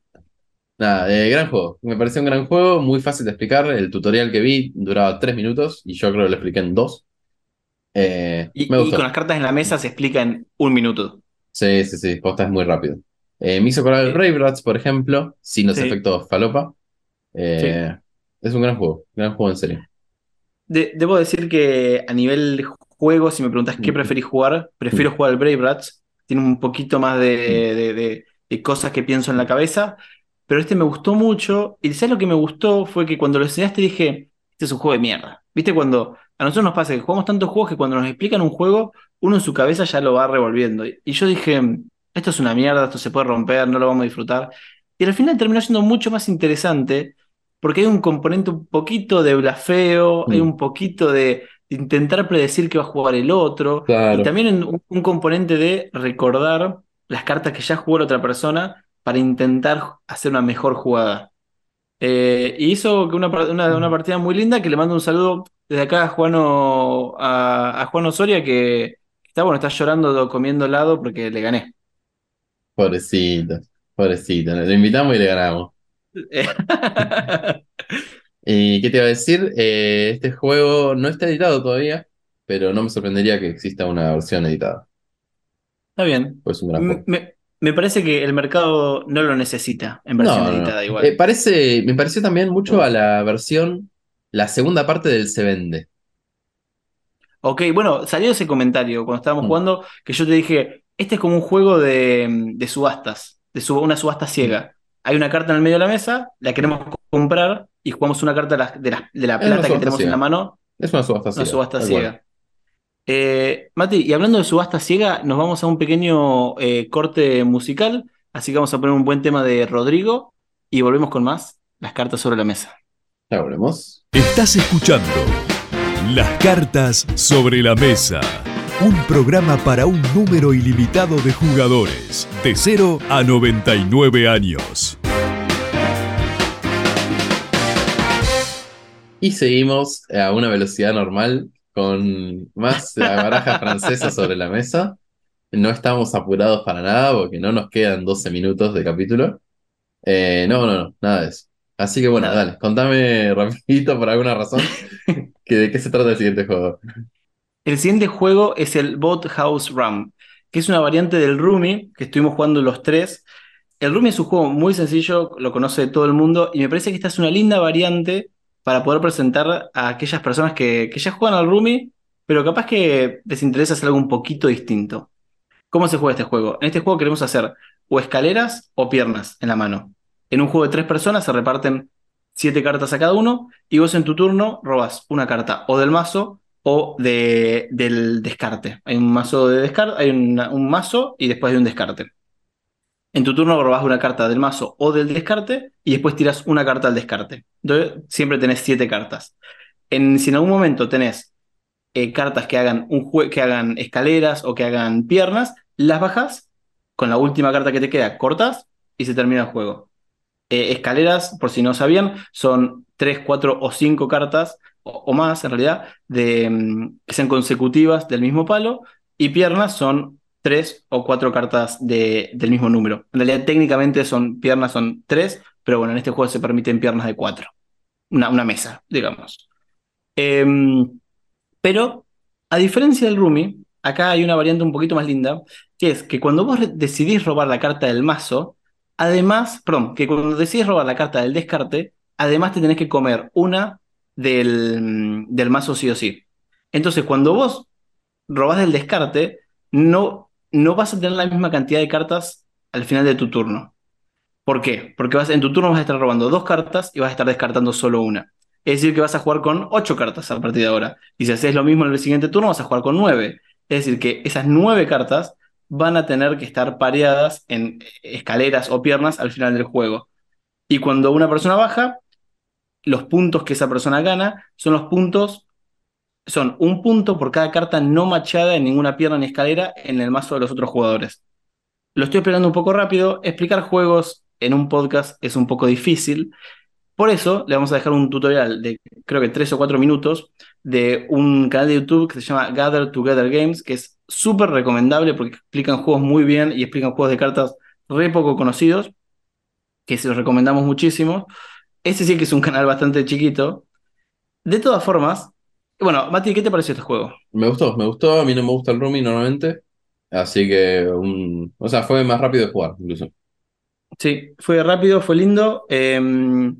nada, gran juego. Me pareció un gran juego, muy fácil de explicar. El tutorial que vi duraba tres minutos y yo creo que lo expliqué en dos. y, y con las cartas en la mesa se explica en un minuto. Sí, sí, sí, posta es muy rápido. Eh, me hizo acordar el Brave Rats, por ejemplo, sin los efectos falopa. Eh, es un gran juego, gran juego en serio. debo decir que a nivel juego, si me preguntas qué preferís jugar, prefiero jugar al Brave Rats. Tiene un poquito más de, cosas que pienso en la cabeza, pero este me gustó mucho. Y ¿sabes lo que me gustó? Fue que cuando lo enseñaste dije, este es un juego de mierda. ¿Viste? Cuando a nosotros nos pasa que jugamos tantos juegos que cuando nos explican un juego, uno en su cabeza ya lo va revolviendo. Y yo dije, esto es una mierda, esto se puede romper, no lo vamos a disfrutar. Y al final terminó siendo mucho más interesante porque hay un componente un poquito de blasfeo, hay mm. un poquito de, intentar predecir qué va a jugar el otro. Claro. Y también un, un componente de recordar las cartas que ya jugó la otra persona para intentar hacer una mejor jugada. Eh, y hizo una, una, una partida muy linda que le mando un saludo desde acá a Juano, a, a Juan Osoria que está bueno, está llorando comiendo helado porque le gané. Pobrecito, pobrecito. Lo invitamos y le ganamos. *laughs* ¿Y qué te iba a decir? Eh, este juego no está editado todavía, pero no me sorprendería que exista una versión editada. Está bien. Pues es un gran juego. me- me parece que el mercado no lo necesita en versión No, editada igual. Eh, parece, me pareció también mucho a la versión, la segunda parte del Se Vende. Ok, bueno, salió ese comentario cuando estábamos Mm. jugando que yo te dije, este es como un juego de, de subastas, de sub- una subasta ciega. Hay una carta en el medio de la mesa, la queremos comprar y jugamos una carta de la, de la- de la una plata que tenemos en la mano, Es una subasta una ciega, subasta ciega. Eh, Mati, y hablando de subasta ciega, nos vamos a un pequeño eh, corte musical, así que vamos a poner un buen tema de Rodrigo y volvemos con más, las cartas sobre la mesa. Ya volvemos. Estás escuchando Las cartas sobre la mesa. Un programa para un número ilimitado de jugadores, de 0 a 99 años. Y seguimos a una velocidad normal con más la baraja francesa sobre la mesa. No estamos apurados para nada porque no nos quedan 12 minutos de capítulo. Eh, no, no, no, nada de eso. Así que bueno, Nada. dale, contame rapidito por alguna razón *laughs* que de qué se trata el siguiente juego. El siguiente juego es el Boat House Rum, que es una variante del Rumi que estuvimos jugando los tres. El Rumi es un juego muy sencillo, lo conoce todo el mundo, y me parece que esta es una linda variante para poder presentar a aquellas personas que, que ya juegan al Rumi, pero capaz que les interesa hacer algo un poquito distinto. ¿Cómo se juega este juego? En este juego queremos hacer o escaleras o piernas en la mano. En un juego de tres personas se reparten siete cartas a cada uno, y vos en tu turno robas una carta o del mazo o de, del descarte. Hay un mazo de descarte, hay un mazo y después hay un descarte. En tu turno robás una carta del mazo o del descarte y después tiras una carta al descarte. Entonces siempre tenés siete cartas. En, si en algún momento tenés eh, cartas que hagan, un que hagan escaleras o que hagan piernas, las bajas, con la última carta que te queda, cortas y se termina el juego. Eh, escaleras, por si no sabían, son tres, cuatro o cinco cartas, o, o más en realidad, de, mm, que sean consecutivas del mismo palo, y piernas son tres o cuatro cartas de- del mismo número. En realidad, técnicamente son piernas son tres, pero bueno, en este juego se permiten piernas de cuatro. Una, una mesa, digamos. Em, pero, a diferencia del Rumi, acá hay una variante un poquito más linda, que es que cuando vos decidís robar la carta del mazo, además, perdón, que cuando decidís robar la carta del descarte, además te tenés que comer una del, del mazo sí o sí. Entonces, cuando vos robás del descarte, no, no vas a tener la misma cantidad de cartas al final de tu turno. ¿Por qué? Porque vas, en tu turno vas a estar robando dos cartas y vas a estar descartando solo una. Es decir, que vas a jugar con ocho cartas a partir de ahora. Y si haces lo mismo en el siguiente turno, vas a jugar con nueve. Es decir, que esas nueve cartas van a tener que estar pareadas en escaleras o piernas al final del juego. Y cuando una persona baja, los puntos que esa persona gana son los puntos, son un punto por cada carta no machada en ninguna pierna ni escalera en el mazo de los otros jugadores. Lo estoy explicando un poco rápido. Explicar juegos en un podcast es un poco difícil. Por eso le vamos a dejar un tutorial de creo que tres o cuatro minutos de un canal de YouTube que se llama Gather Together Games, que es súper recomendable porque explican juegos muy bien y explican juegos de cartas re poco conocidos, que se los recomendamos muchísimo. Ese sí que es un canal bastante chiquito. De todas formas, bueno, Mati, ¿qué te pareció este juego? Me gustó, me gustó. A mí no me gusta el roaming normalmente. Así que, un- o sea, fue más rápido de jugar, incluso. Sí, fue rápido, fue lindo. em,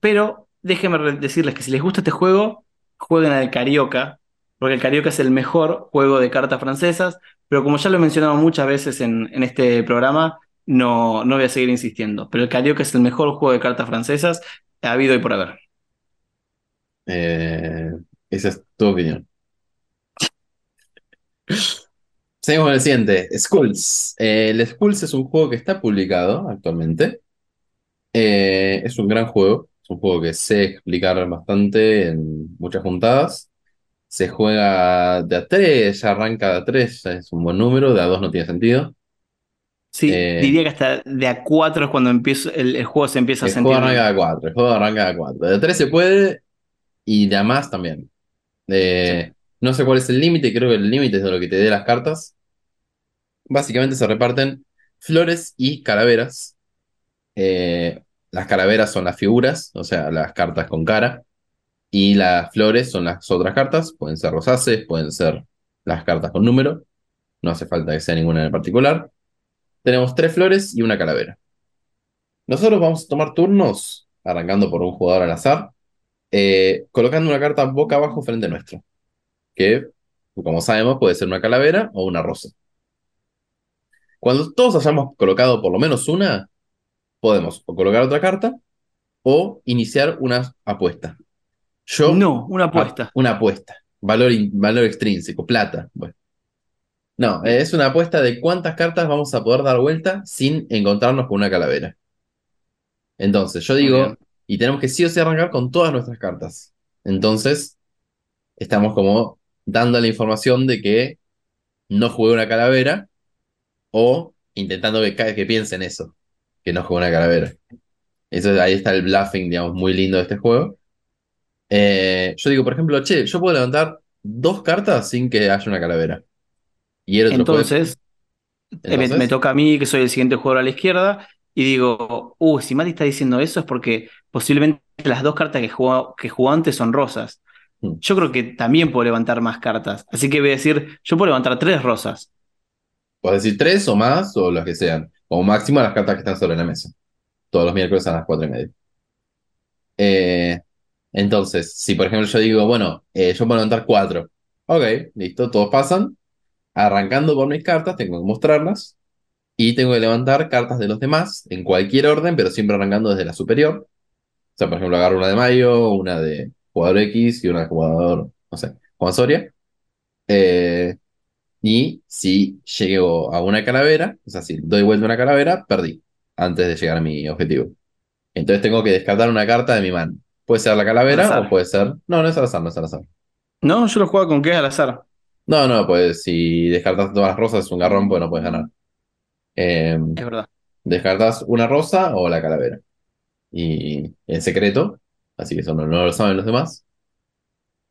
pero déjenme decirles que si les gusta este juego, jueguen al Carioca, porque el Carioca es el mejor juego de cartas francesas. Pero como ya lo he mencionado muchas veces en, en este programa, no, no voy a seguir insistiendo. Pero el Carioca es el mejor juego de cartas francesas ha habido y por haber. Eh, esa es tu opinión. Seguimos con el siguiente, Skulls. Eh, el Skulls es un juego que está publicado actualmente. Eh, es un gran juego, es un juego que sé explicar bastante en muchas juntadas. Se juega de a 3, ya arranca de a 3, es un buen número, de a 2 no tiene sentido. Sí, Eh, diría que hasta de a 4 es cuando empiezo, el, el juego se empieza a El sentir. juego arranca de 4, el juego arranca de 4. De a 3 se puede y de a más también. Eh, No sé cuál es el límite, creo que el límite es de lo que te dé las cartas. Básicamente se reparten flores y calaveras. Eh, las calaveras son las figuras, o sea, las cartas con cara. Y las flores son las otras cartas. Pueden ser rosaces, pueden ser las cartas con número. No hace falta que sea ninguna en particular. Tenemos tres flores y una calavera. Nosotros vamos a tomar turnos, arrancando por un jugador al azar, eh, colocando una carta boca abajo frente nuestro. Que, como sabemos, puede ser una calavera o una rosa. Cuando todos hayamos colocado por lo menos una, podemos o colocar otra carta o iniciar una apuesta. Yo, No, una apuesta. Ah, una apuesta. Valor, valor extrínseco, plata. Bueno. No, es una apuesta de cuántas cartas vamos a poder dar vuelta sin encontrarnos con una calavera. Entonces, yo digo. Y tenemos que sí o sí arrancar con todas nuestras cartas. Entonces, estamos como dando la información de que no jugué una calavera o intentando que, que piensen eso, que no jugué una calavera. Eso, ahí está el bluffing, digamos, muy lindo de este juego. Eh, yo digo, por ejemplo, che, yo puedo levantar dos cartas sin que haya una calavera. Y el otro puede- Entonces, eh, me toca a mí, que soy el siguiente jugador a la izquierda, y digo, uh, si Mati está diciendo eso es porque posiblemente las dos cartas que jugó, que jugó antes son rosas. Hmm. Yo creo que también puedo levantar más cartas. Así que voy a decir, yo puedo levantar tres rosas. puedes decir tres o más o las que sean. Como máximo las cartas que están sobre la mesa. Todos los miércoles a las cuatro y media. Eh, entonces, si por ejemplo yo digo, bueno, eh, yo puedo levantar cuatro. Ok, listo, todos pasan. Arrancando por mis cartas, tengo que mostrarlas. Y tengo que levantar cartas de los demás en cualquier orden, pero siempre arrancando desde la superior. O sea, por ejemplo, agarro una de Mayo, una de jugador X y una de jugador, no sé, Juan Soria. Eh, y si llego a una calavera, o sea, si doy vuelta a una calavera, perdí antes de llegar a mi objetivo. Entonces tengo que descartar una carta de mi mano. Puede ser la Al calavera azar. o puede ser. No, no es al azar, no es al azar. No, yo lo juego con que es al azar. No, no, pues si descartas todas las rosas es un garrón, pues no puedes ganar. Eh, Es verdad. descartas una rosa o la calavera. Y en secreto, así que eso no, no lo saben los demás.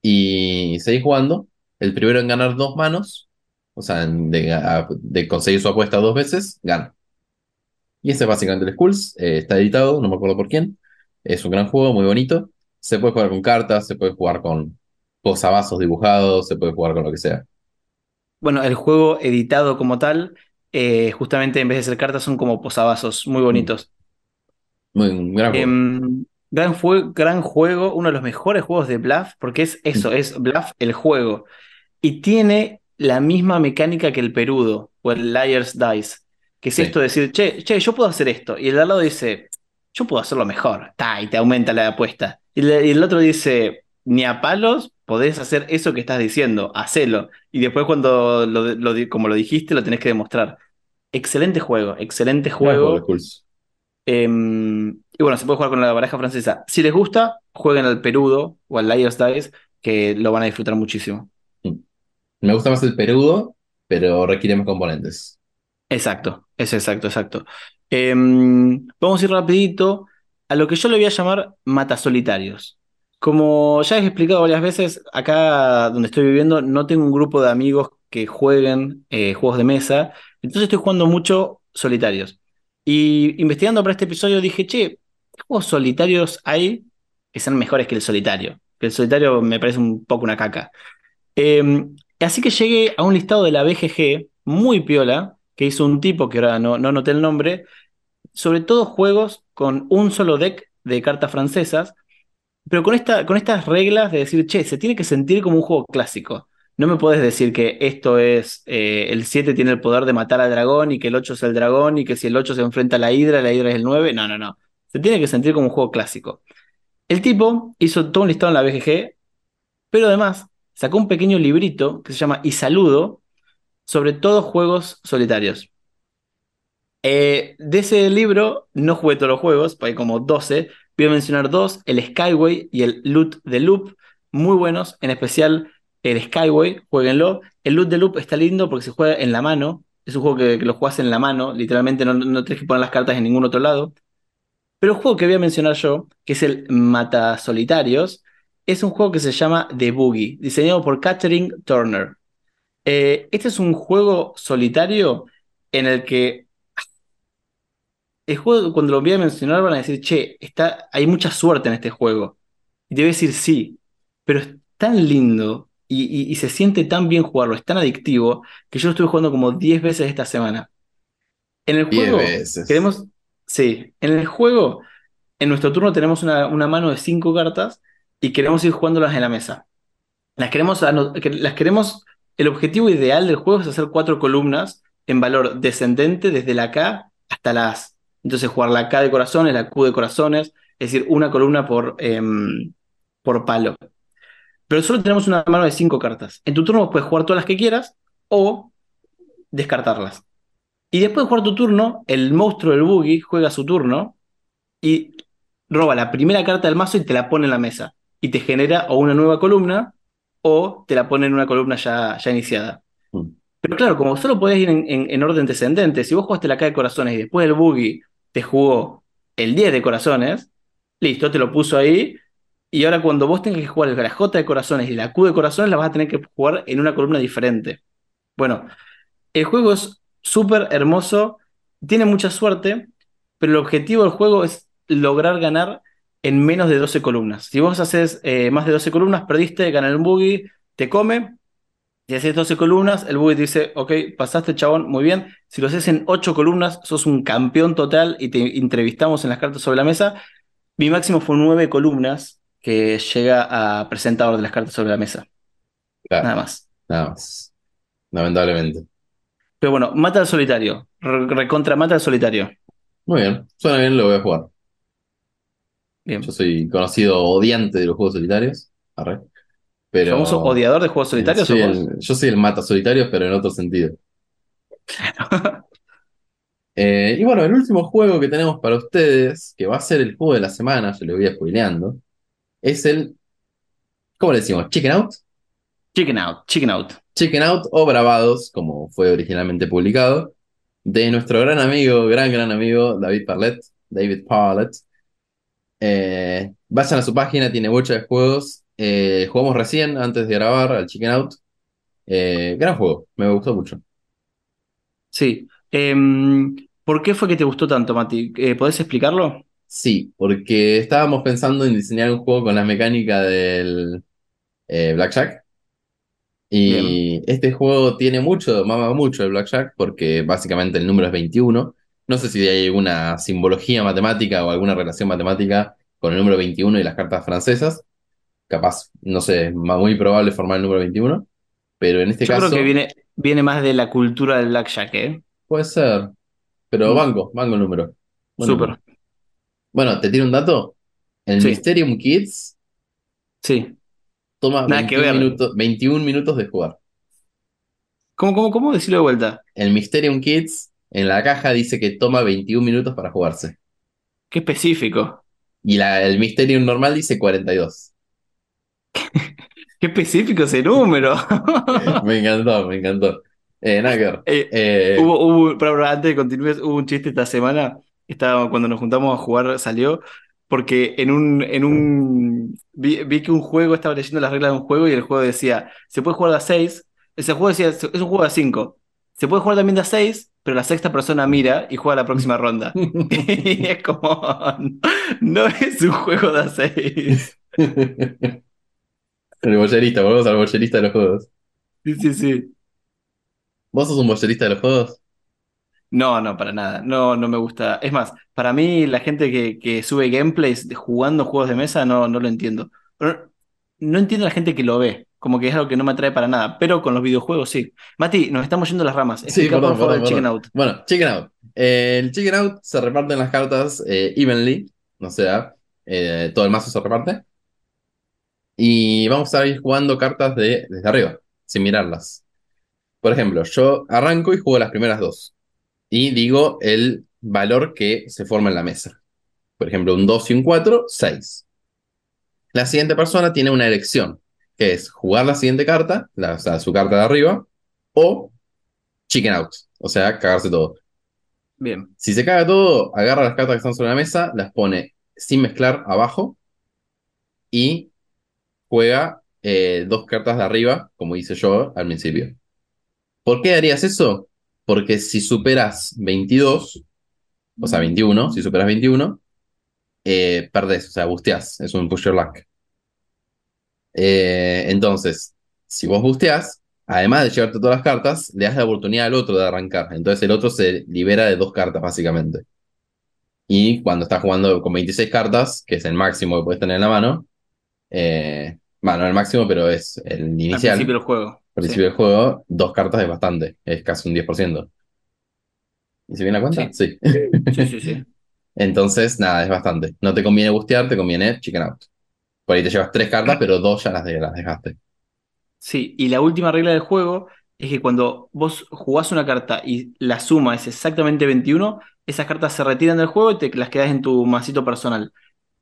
Y seguís jugando. El primero en ganar dos manos, o sea, de, a- de conseguir su apuesta dos veces, gana. Y ese es básicamente el Skulls. Eh, está editado, no me acuerdo por quién. Es un gran juego, muy bonito. Se puede jugar con cartas, se puede jugar con posavasos dibujados, se puede jugar con lo que sea. Bueno, el juego editado como tal, eh, justamente en vez de ser cartas, son como posavasos muy bonitos. Muy gran juego. Em, gran, fue- gran juego, uno de los mejores juegos de Bluff, porque es eso, es Bluff el juego. Y tiene la misma mecánica que el Perudo o el Liar's Dice, que es Sí. esto de decir, che, che, yo puedo hacer esto. Y el de al lado dice, yo puedo hacerlo mejor. Ta, y te aumenta la apuesta. Y, le- y el otro dice, ni a palos podés hacer eso que estás diciendo, hacelo. Y después cuando, lo, como lo dijiste, lo tenés que demostrar. Excelente juego, excelente juego. Em, y bueno, se puede jugar con la baraja francesa. Si les gusta, jueguen al Perudo o al Liar's Dice, que lo van a disfrutar muchísimo. Me gusta más el perudo, pero requiere más componentes. Exacto, es exacto, exacto. Em, vamos a ir rapidito a lo que yo le voy a llamar matasolitarios. Como ya he explicado varias veces, acá donde estoy viviendo no tengo un grupo de amigos que jueguen eh, juegos de mesa, entonces estoy jugando mucho solitarios. Y investigando para este episodio dije, che, ¿qué juegos solitarios hay que sean mejores que el solitario? Que el solitario me parece un poco una caca. Em, así que llegué a un listado de la BGG, muy piola, que hizo un tipo que ahora no, no noté el nombre, sobre todo juegos con un solo deck de cartas francesas, pero con, esta, con estas reglas de decir, che, se tiene que sentir como un juego clásico. No me puedes decir que esto es, eh, el 7 tiene el poder de matar al dragón y que el 8 es el dragón y que si el 8 se enfrenta a la hidra, la hidra es el 9. No, no, no. Se tiene que sentir como un juego clásico. El tipo hizo todo un listado en la BGG, pero además sacó un pequeño librito que se llama Y Saludo sobre todos juegos solitarios. Eh, de ese libro no jugué todos los juegos, hay como 12. Voy a mencionar dos, el Skyway y el Loot the Loop, muy buenos, en especial el Skyway, jueguenlo. El Loot de Loop está lindo porque se juega en la mano. Es un juego que, lo juegas en la mano, literalmente no, no tienes que poner las cartas en ningún otro lado. Pero el juego que voy a mencionar yo, que es el Mata Solitarios, es un juego que se llama The Boogie, diseñado por Catherine Turner. Eh, este es un juego solitario en el que el juego, cuando lo voy a mencionar, van a decir, che, está, hay mucha suerte en este juego. Y te voy a decir sí, pero es tan lindo y, y- y se siente tan bien jugarlo, es tan adictivo, que yo lo estuve jugando como 10 veces esta semana. En el 10 juego, veces. queremos, sí, en el juego, en nuestro turno tenemos una, una mano de 5 cartas y queremos ir jugándolas en la mesa. Las queremos, las queremos, el objetivo ideal del juego es hacer cuatro columnas en valor descendente desde la K hasta la As. Entonces jugar la K de corazones, la Q de corazones, es decir, una columna por, em, por palo. Pero solo tenemos una mano de cinco cartas. En tu turno puedes jugar todas las que quieras o descartarlas. Y después de jugar tu turno, el monstruo del boogie juega su turno y roba la primera carta del mazo y te la pone en la mesa. Y te genera o una nueva columna o te la pone en una columna ya, ya iniciada. Mm. Pero claro, como solo podés ir en, en- en orden descendente, si vos jugaste la K de corazones y después el boogie te jugó el 10 de corazones, listo, te lo puso ahí. Y ahora cuando vos tengas que jugar la J de corazones y la Q de corazones, la vas a tener que jugar en una columna diferente. Bueno, el juego es súper hermoso, tiene mucha suerte, pero el objetivo del juego es lograr ganar en menos de 12 columnas. Si vos haces eh, más de 12 columnas, perdiste, gana el boogie, te come. Si haces 12 columnas, el te dice, ok, pasaste chabón, muy bien. Si lo haces en 8 columnas, sos un campeón total y te entrevistamos en las cartas sobre la mesa. Mi máximo fue 9 columnas que llega a presentador de las cartas sobre la mesa. Claro, Nada más. nada más. Lamentablemente. Pero bueno, mata al solitario. Re- Recontra mata al solitario. Muy bien, suena bien, lo voy a jugar. Bien. Yo soy conocido odiante de los juegos solitarios. Arre. Pero. ¿Famoso odiador de juegos solitarios Soy el- yo soy el mata solitarios, pero en otro sentido. Eh, y bueno, el último juego que tenemos para ustedes, que va a ser el juego de la semana, yo le voy spoileando, es el. ¿Cómo le decimos? ¿Chicken Out? Chicken out, chicken out. Chicken Out o Bravados, como fue originalmente publicado, de nuestro gran amigo, gran, gran amigo, David Parlet, David Parlet. Eh, vayan a su página, tiene muchos juegos. Eh, jugamos recién, antes de grabar, al Chicken Out. Eh, gran juego, me gustó mucho. Sí. Em, ¿por qué fue que te gustó tanto, Mati? Eh, ¿podés explicarlo? Sí, porque estábamos pensando en diseñar un juego con la mecánica del Blackjack. Y este juego tiene mucho, mama mucho el Blackjack, porque básicamente el número es 21. No sé si hay alguna simbología matemática o alguna relación matemática con el número 21 y las cartas francesas. Capaz, no sé, muy probable formar el número 21. Pero en este Yo caso creo que viene, viene más de la cultura del blackjack, ¿eh? puede ser. Pero Mm. banco, banco el número. Buen Súper. Bueno, te tiro un dato. El Sí. Mysterium Kids Sí. toma Nada que 21 ver. minutos, 21 minutos de jugar. ¿Cómo, cómo, cómo? Decirlo de vuelta. El Mysterium Kids en la caja dice que toma 21 minutos para jugarse. Qué específico. Y la, el Mysterium normal dice 42. Qué específico ese número. *laughs* Me encantó, me encantó. Eh, nada que ver. Eh, Eh, Hubo, hubo, para, antes de continuar, hubo un chiste esta semana. Estaba, cuando nos juntamos a jugar, salió. Porque en un, en un vi, vi que un juego estaba leyendo las reglas de un juego y el juego decía: se puede jugar de a 6. Ese juego decía: es un juego de a 5. Se puede jugar también de a 6, pero la sexta persona mira y juega la próxima ronda. *laughs* *laughs* y es como: no es un juego de a 6. El bollerista, volvemos al bollerista de los juegos. Sí, sí, sí. ¿Vos sos un bollerista de los juegos? No, no, para nada. No, no me gusta. Es más, para mí la gente que, que sube gameplays jugando juegos de mesa no, no lo entiendo. Pero no entiendo a la gente que lo ve. Como que es algo que no me atrae para nada. Pero con los videojuegos sí. Mati, nos estamos yendo las ramas. Sí, Explica perdón, por favor perdón, el Chicken. Out. Bueno, Chicken Out. Eh, el Chicken Out se reparten las cartas eh, evenly, o sea, eh, todo el mazo se reparte. Y vamos a ir jugando cartas de, desde arriba, sin mirarlas. Por ejemplo, yo arranco y juego las primeras dos. Y digo el valor que se forma en la mesa. Por ejemplo, un 2 y un 4, 6. La siguiente persona tiene una elección. que es jugar la siguiente carta, la- o sea, su carta de arriba, o chicken out, o sea, cagarse todo. Bien. Si se caga todo, agarra las cartas que están sobre la mesa, las pone sin mezclar abajo y juega eh, dos cartas de arriba, como hice yo al principio. ¿Por qué harías eso? Porque si superas 22, o sea, 21, si superas 21, eh, perdés, o sea, busteás, es un push your luck. Eh, entonces, si vos busteás, además de llevarte todas las cartas, le das la oportunidad al otro de arrancar. Entonces el otro se libera de dos cartas, básicamente. Y cuando estás jugando con 26 cartas, que es el máximo que puedes tener en la mano, eh, bueno, no el máximo, pero es el Al inicial, principio del juego. al principio del juego, dos cartas es bastante, es casi un 10%. ¿Y se viene la cuenta? Sí. Sí, sí, sí. sí. *laughs* Entonces, nada, es bastante. No te conviene bustear, te conviene chicken out. Por ahí te llevas tres cartas, pero dos ya las, de- las dejaste. Sí, y la última regla del juego es que cuando vos jugás una carta y la suma es exactamente 21, esas cartas se retiran del juego y te las quedas en tu masito personal.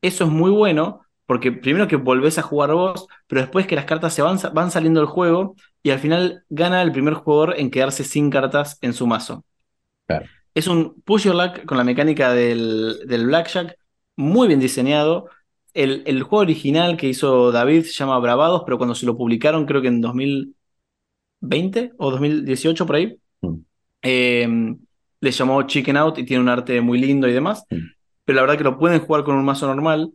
Eso es muy bueno porque primero que volvés a jugar vos, pero después que las cartas se van, van saliendo del juego y al final gana el primer jugador en quedarse sin cartas en su mazo. Claro. Es un push your luck con la mecánica del, del blackjack, muy bien diseñado. El, el juego original que hizo David se llama Bravados, pero cuando se lo publicaron, creo que en 2020 o 2018 por ahí, Mm. eh, le llamó Chicken Out y tiene un arte muy lindo y demás. Mm. Pero la verdad que lo pueden jugar con un mazo normal.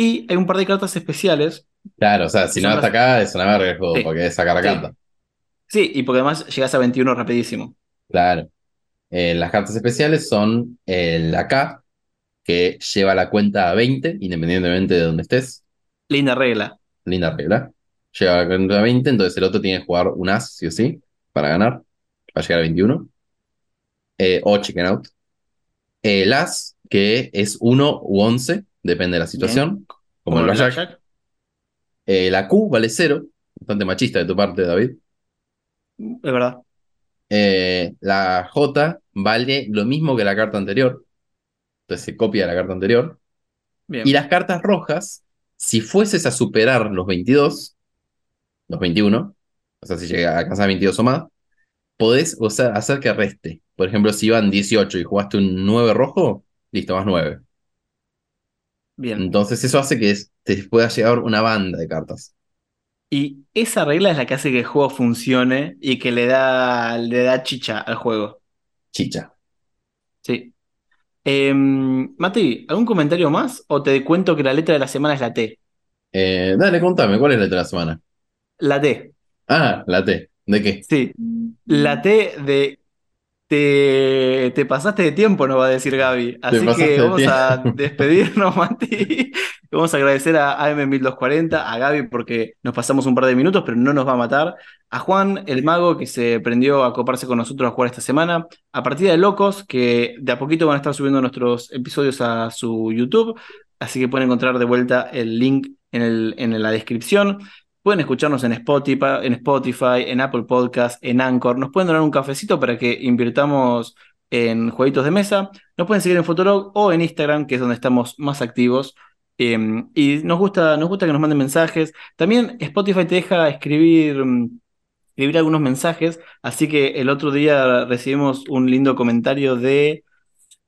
Y hay un par de cartas especiales. Claro, o sea, si no hasta acá es una verga el juego, Sí. porque es sacar la Sí. carta. Sí, y porque además llegas a 21 rapidísimo. Claro. Eh, las cartas especiales son el AK, que lleva la cuenta a 20, independientemente de donde estés. Linda regla. Linda regla. Lleva la cuenta a 20, entonces el otro tiene que jugar un as, sí o sí, para ganar, para llegar a 21. Eh, o chicken out. El as, que es 1 u 11, depende de la situación, como, el blackjack. Eh, la Q vale 0, bastante machista de tu parte, David. Es verdad. Eh, la J vale lo mismo que la carta anterior. Entonces se copia la carta anterior. Bien. Y las cartas rojas, si fueses a superar los 22, los 21, o sea, si llega a alcanzar 22 o más, podés o sea, hacer que reste. Por ejemplo, si iban 18 y jugaste un 9 rojo, listo, más 9. Bien. Entonces eso hace que te pueda llegar una banda de cartas. Y esa regla es la que hace que el juego funcione y que le da, le da chicha al juego. Chicha. Sí. Em, Mati, ¿algún comentario más? ¿O te cuento que la letra de la semana es la T? Eh, dale, contame, ¿cuál es la letra de la semana? La T, Ah, la T. ¿De qué? sí. La T de te, te pasaste de tiempo, nos va a decir Gaby. Así que de vamos a *laughs* despedirnos, Mati. Vamos a agradecer a AM1240, a Gaby porque nos pasamos un par de minutos, pero no nos va a matar. A Juan, el mago, que se prendió a coparse con nosotros a jugar esta semana. A Partida de Locos, que de a poquito van a estar subiendo nuestros episodios a su YouTube. Así que pueden encontrar de vuelta el link en, el, en la descripción. Pueden escucharnos en Spotify, en Apple Podcast, en Anchor. Nos pueden donar un cafecito para que invirtamos en jueguitos de mesa. Nos pueden seguir en Fotolog o en Instagram, que es donde estamos más activos. Eh, y nos gusta, nos gusta que nos manden mensajes. También Spotify te deja escribir, mm, escribir algunos mensajes. Así que el otro día recibimos un lindo comentario de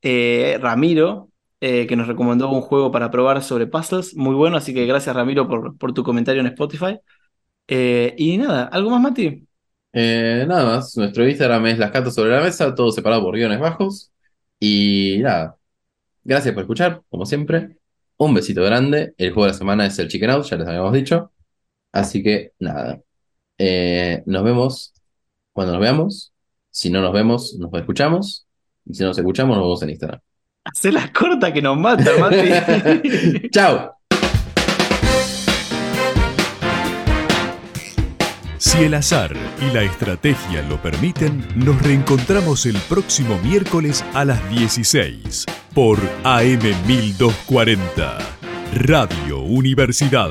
eh, Ramiro, eh, que nos recomendó un juego para probar sobre puzzles. Muy bueno, así que gracias Ramiro por, por tu comentario en Spotify. Eh, y nada, ¿algo más, Mati? Eh, nada más, nuestro Instagram es las cartas sobre la mesa, todo separado por guiones bajos. Y nada, gracias por escuchar, como siempre. Un besito grande. El juego de la semana es el Chicken Out, ya les habíamos dicho. Así que nada, nos vemos cuando nos veamos. Si no nos vemos, nos escuchamos. Y si no nos escuchamos, nos vemos en Instagram. Hacé la corta que nos mata, Mati. *laughs* ¡Chao! Si el azar y la estrategia lo permiten, nos reencontramos el próximo miércoles a las 16 por AM1240, Radio Universidad.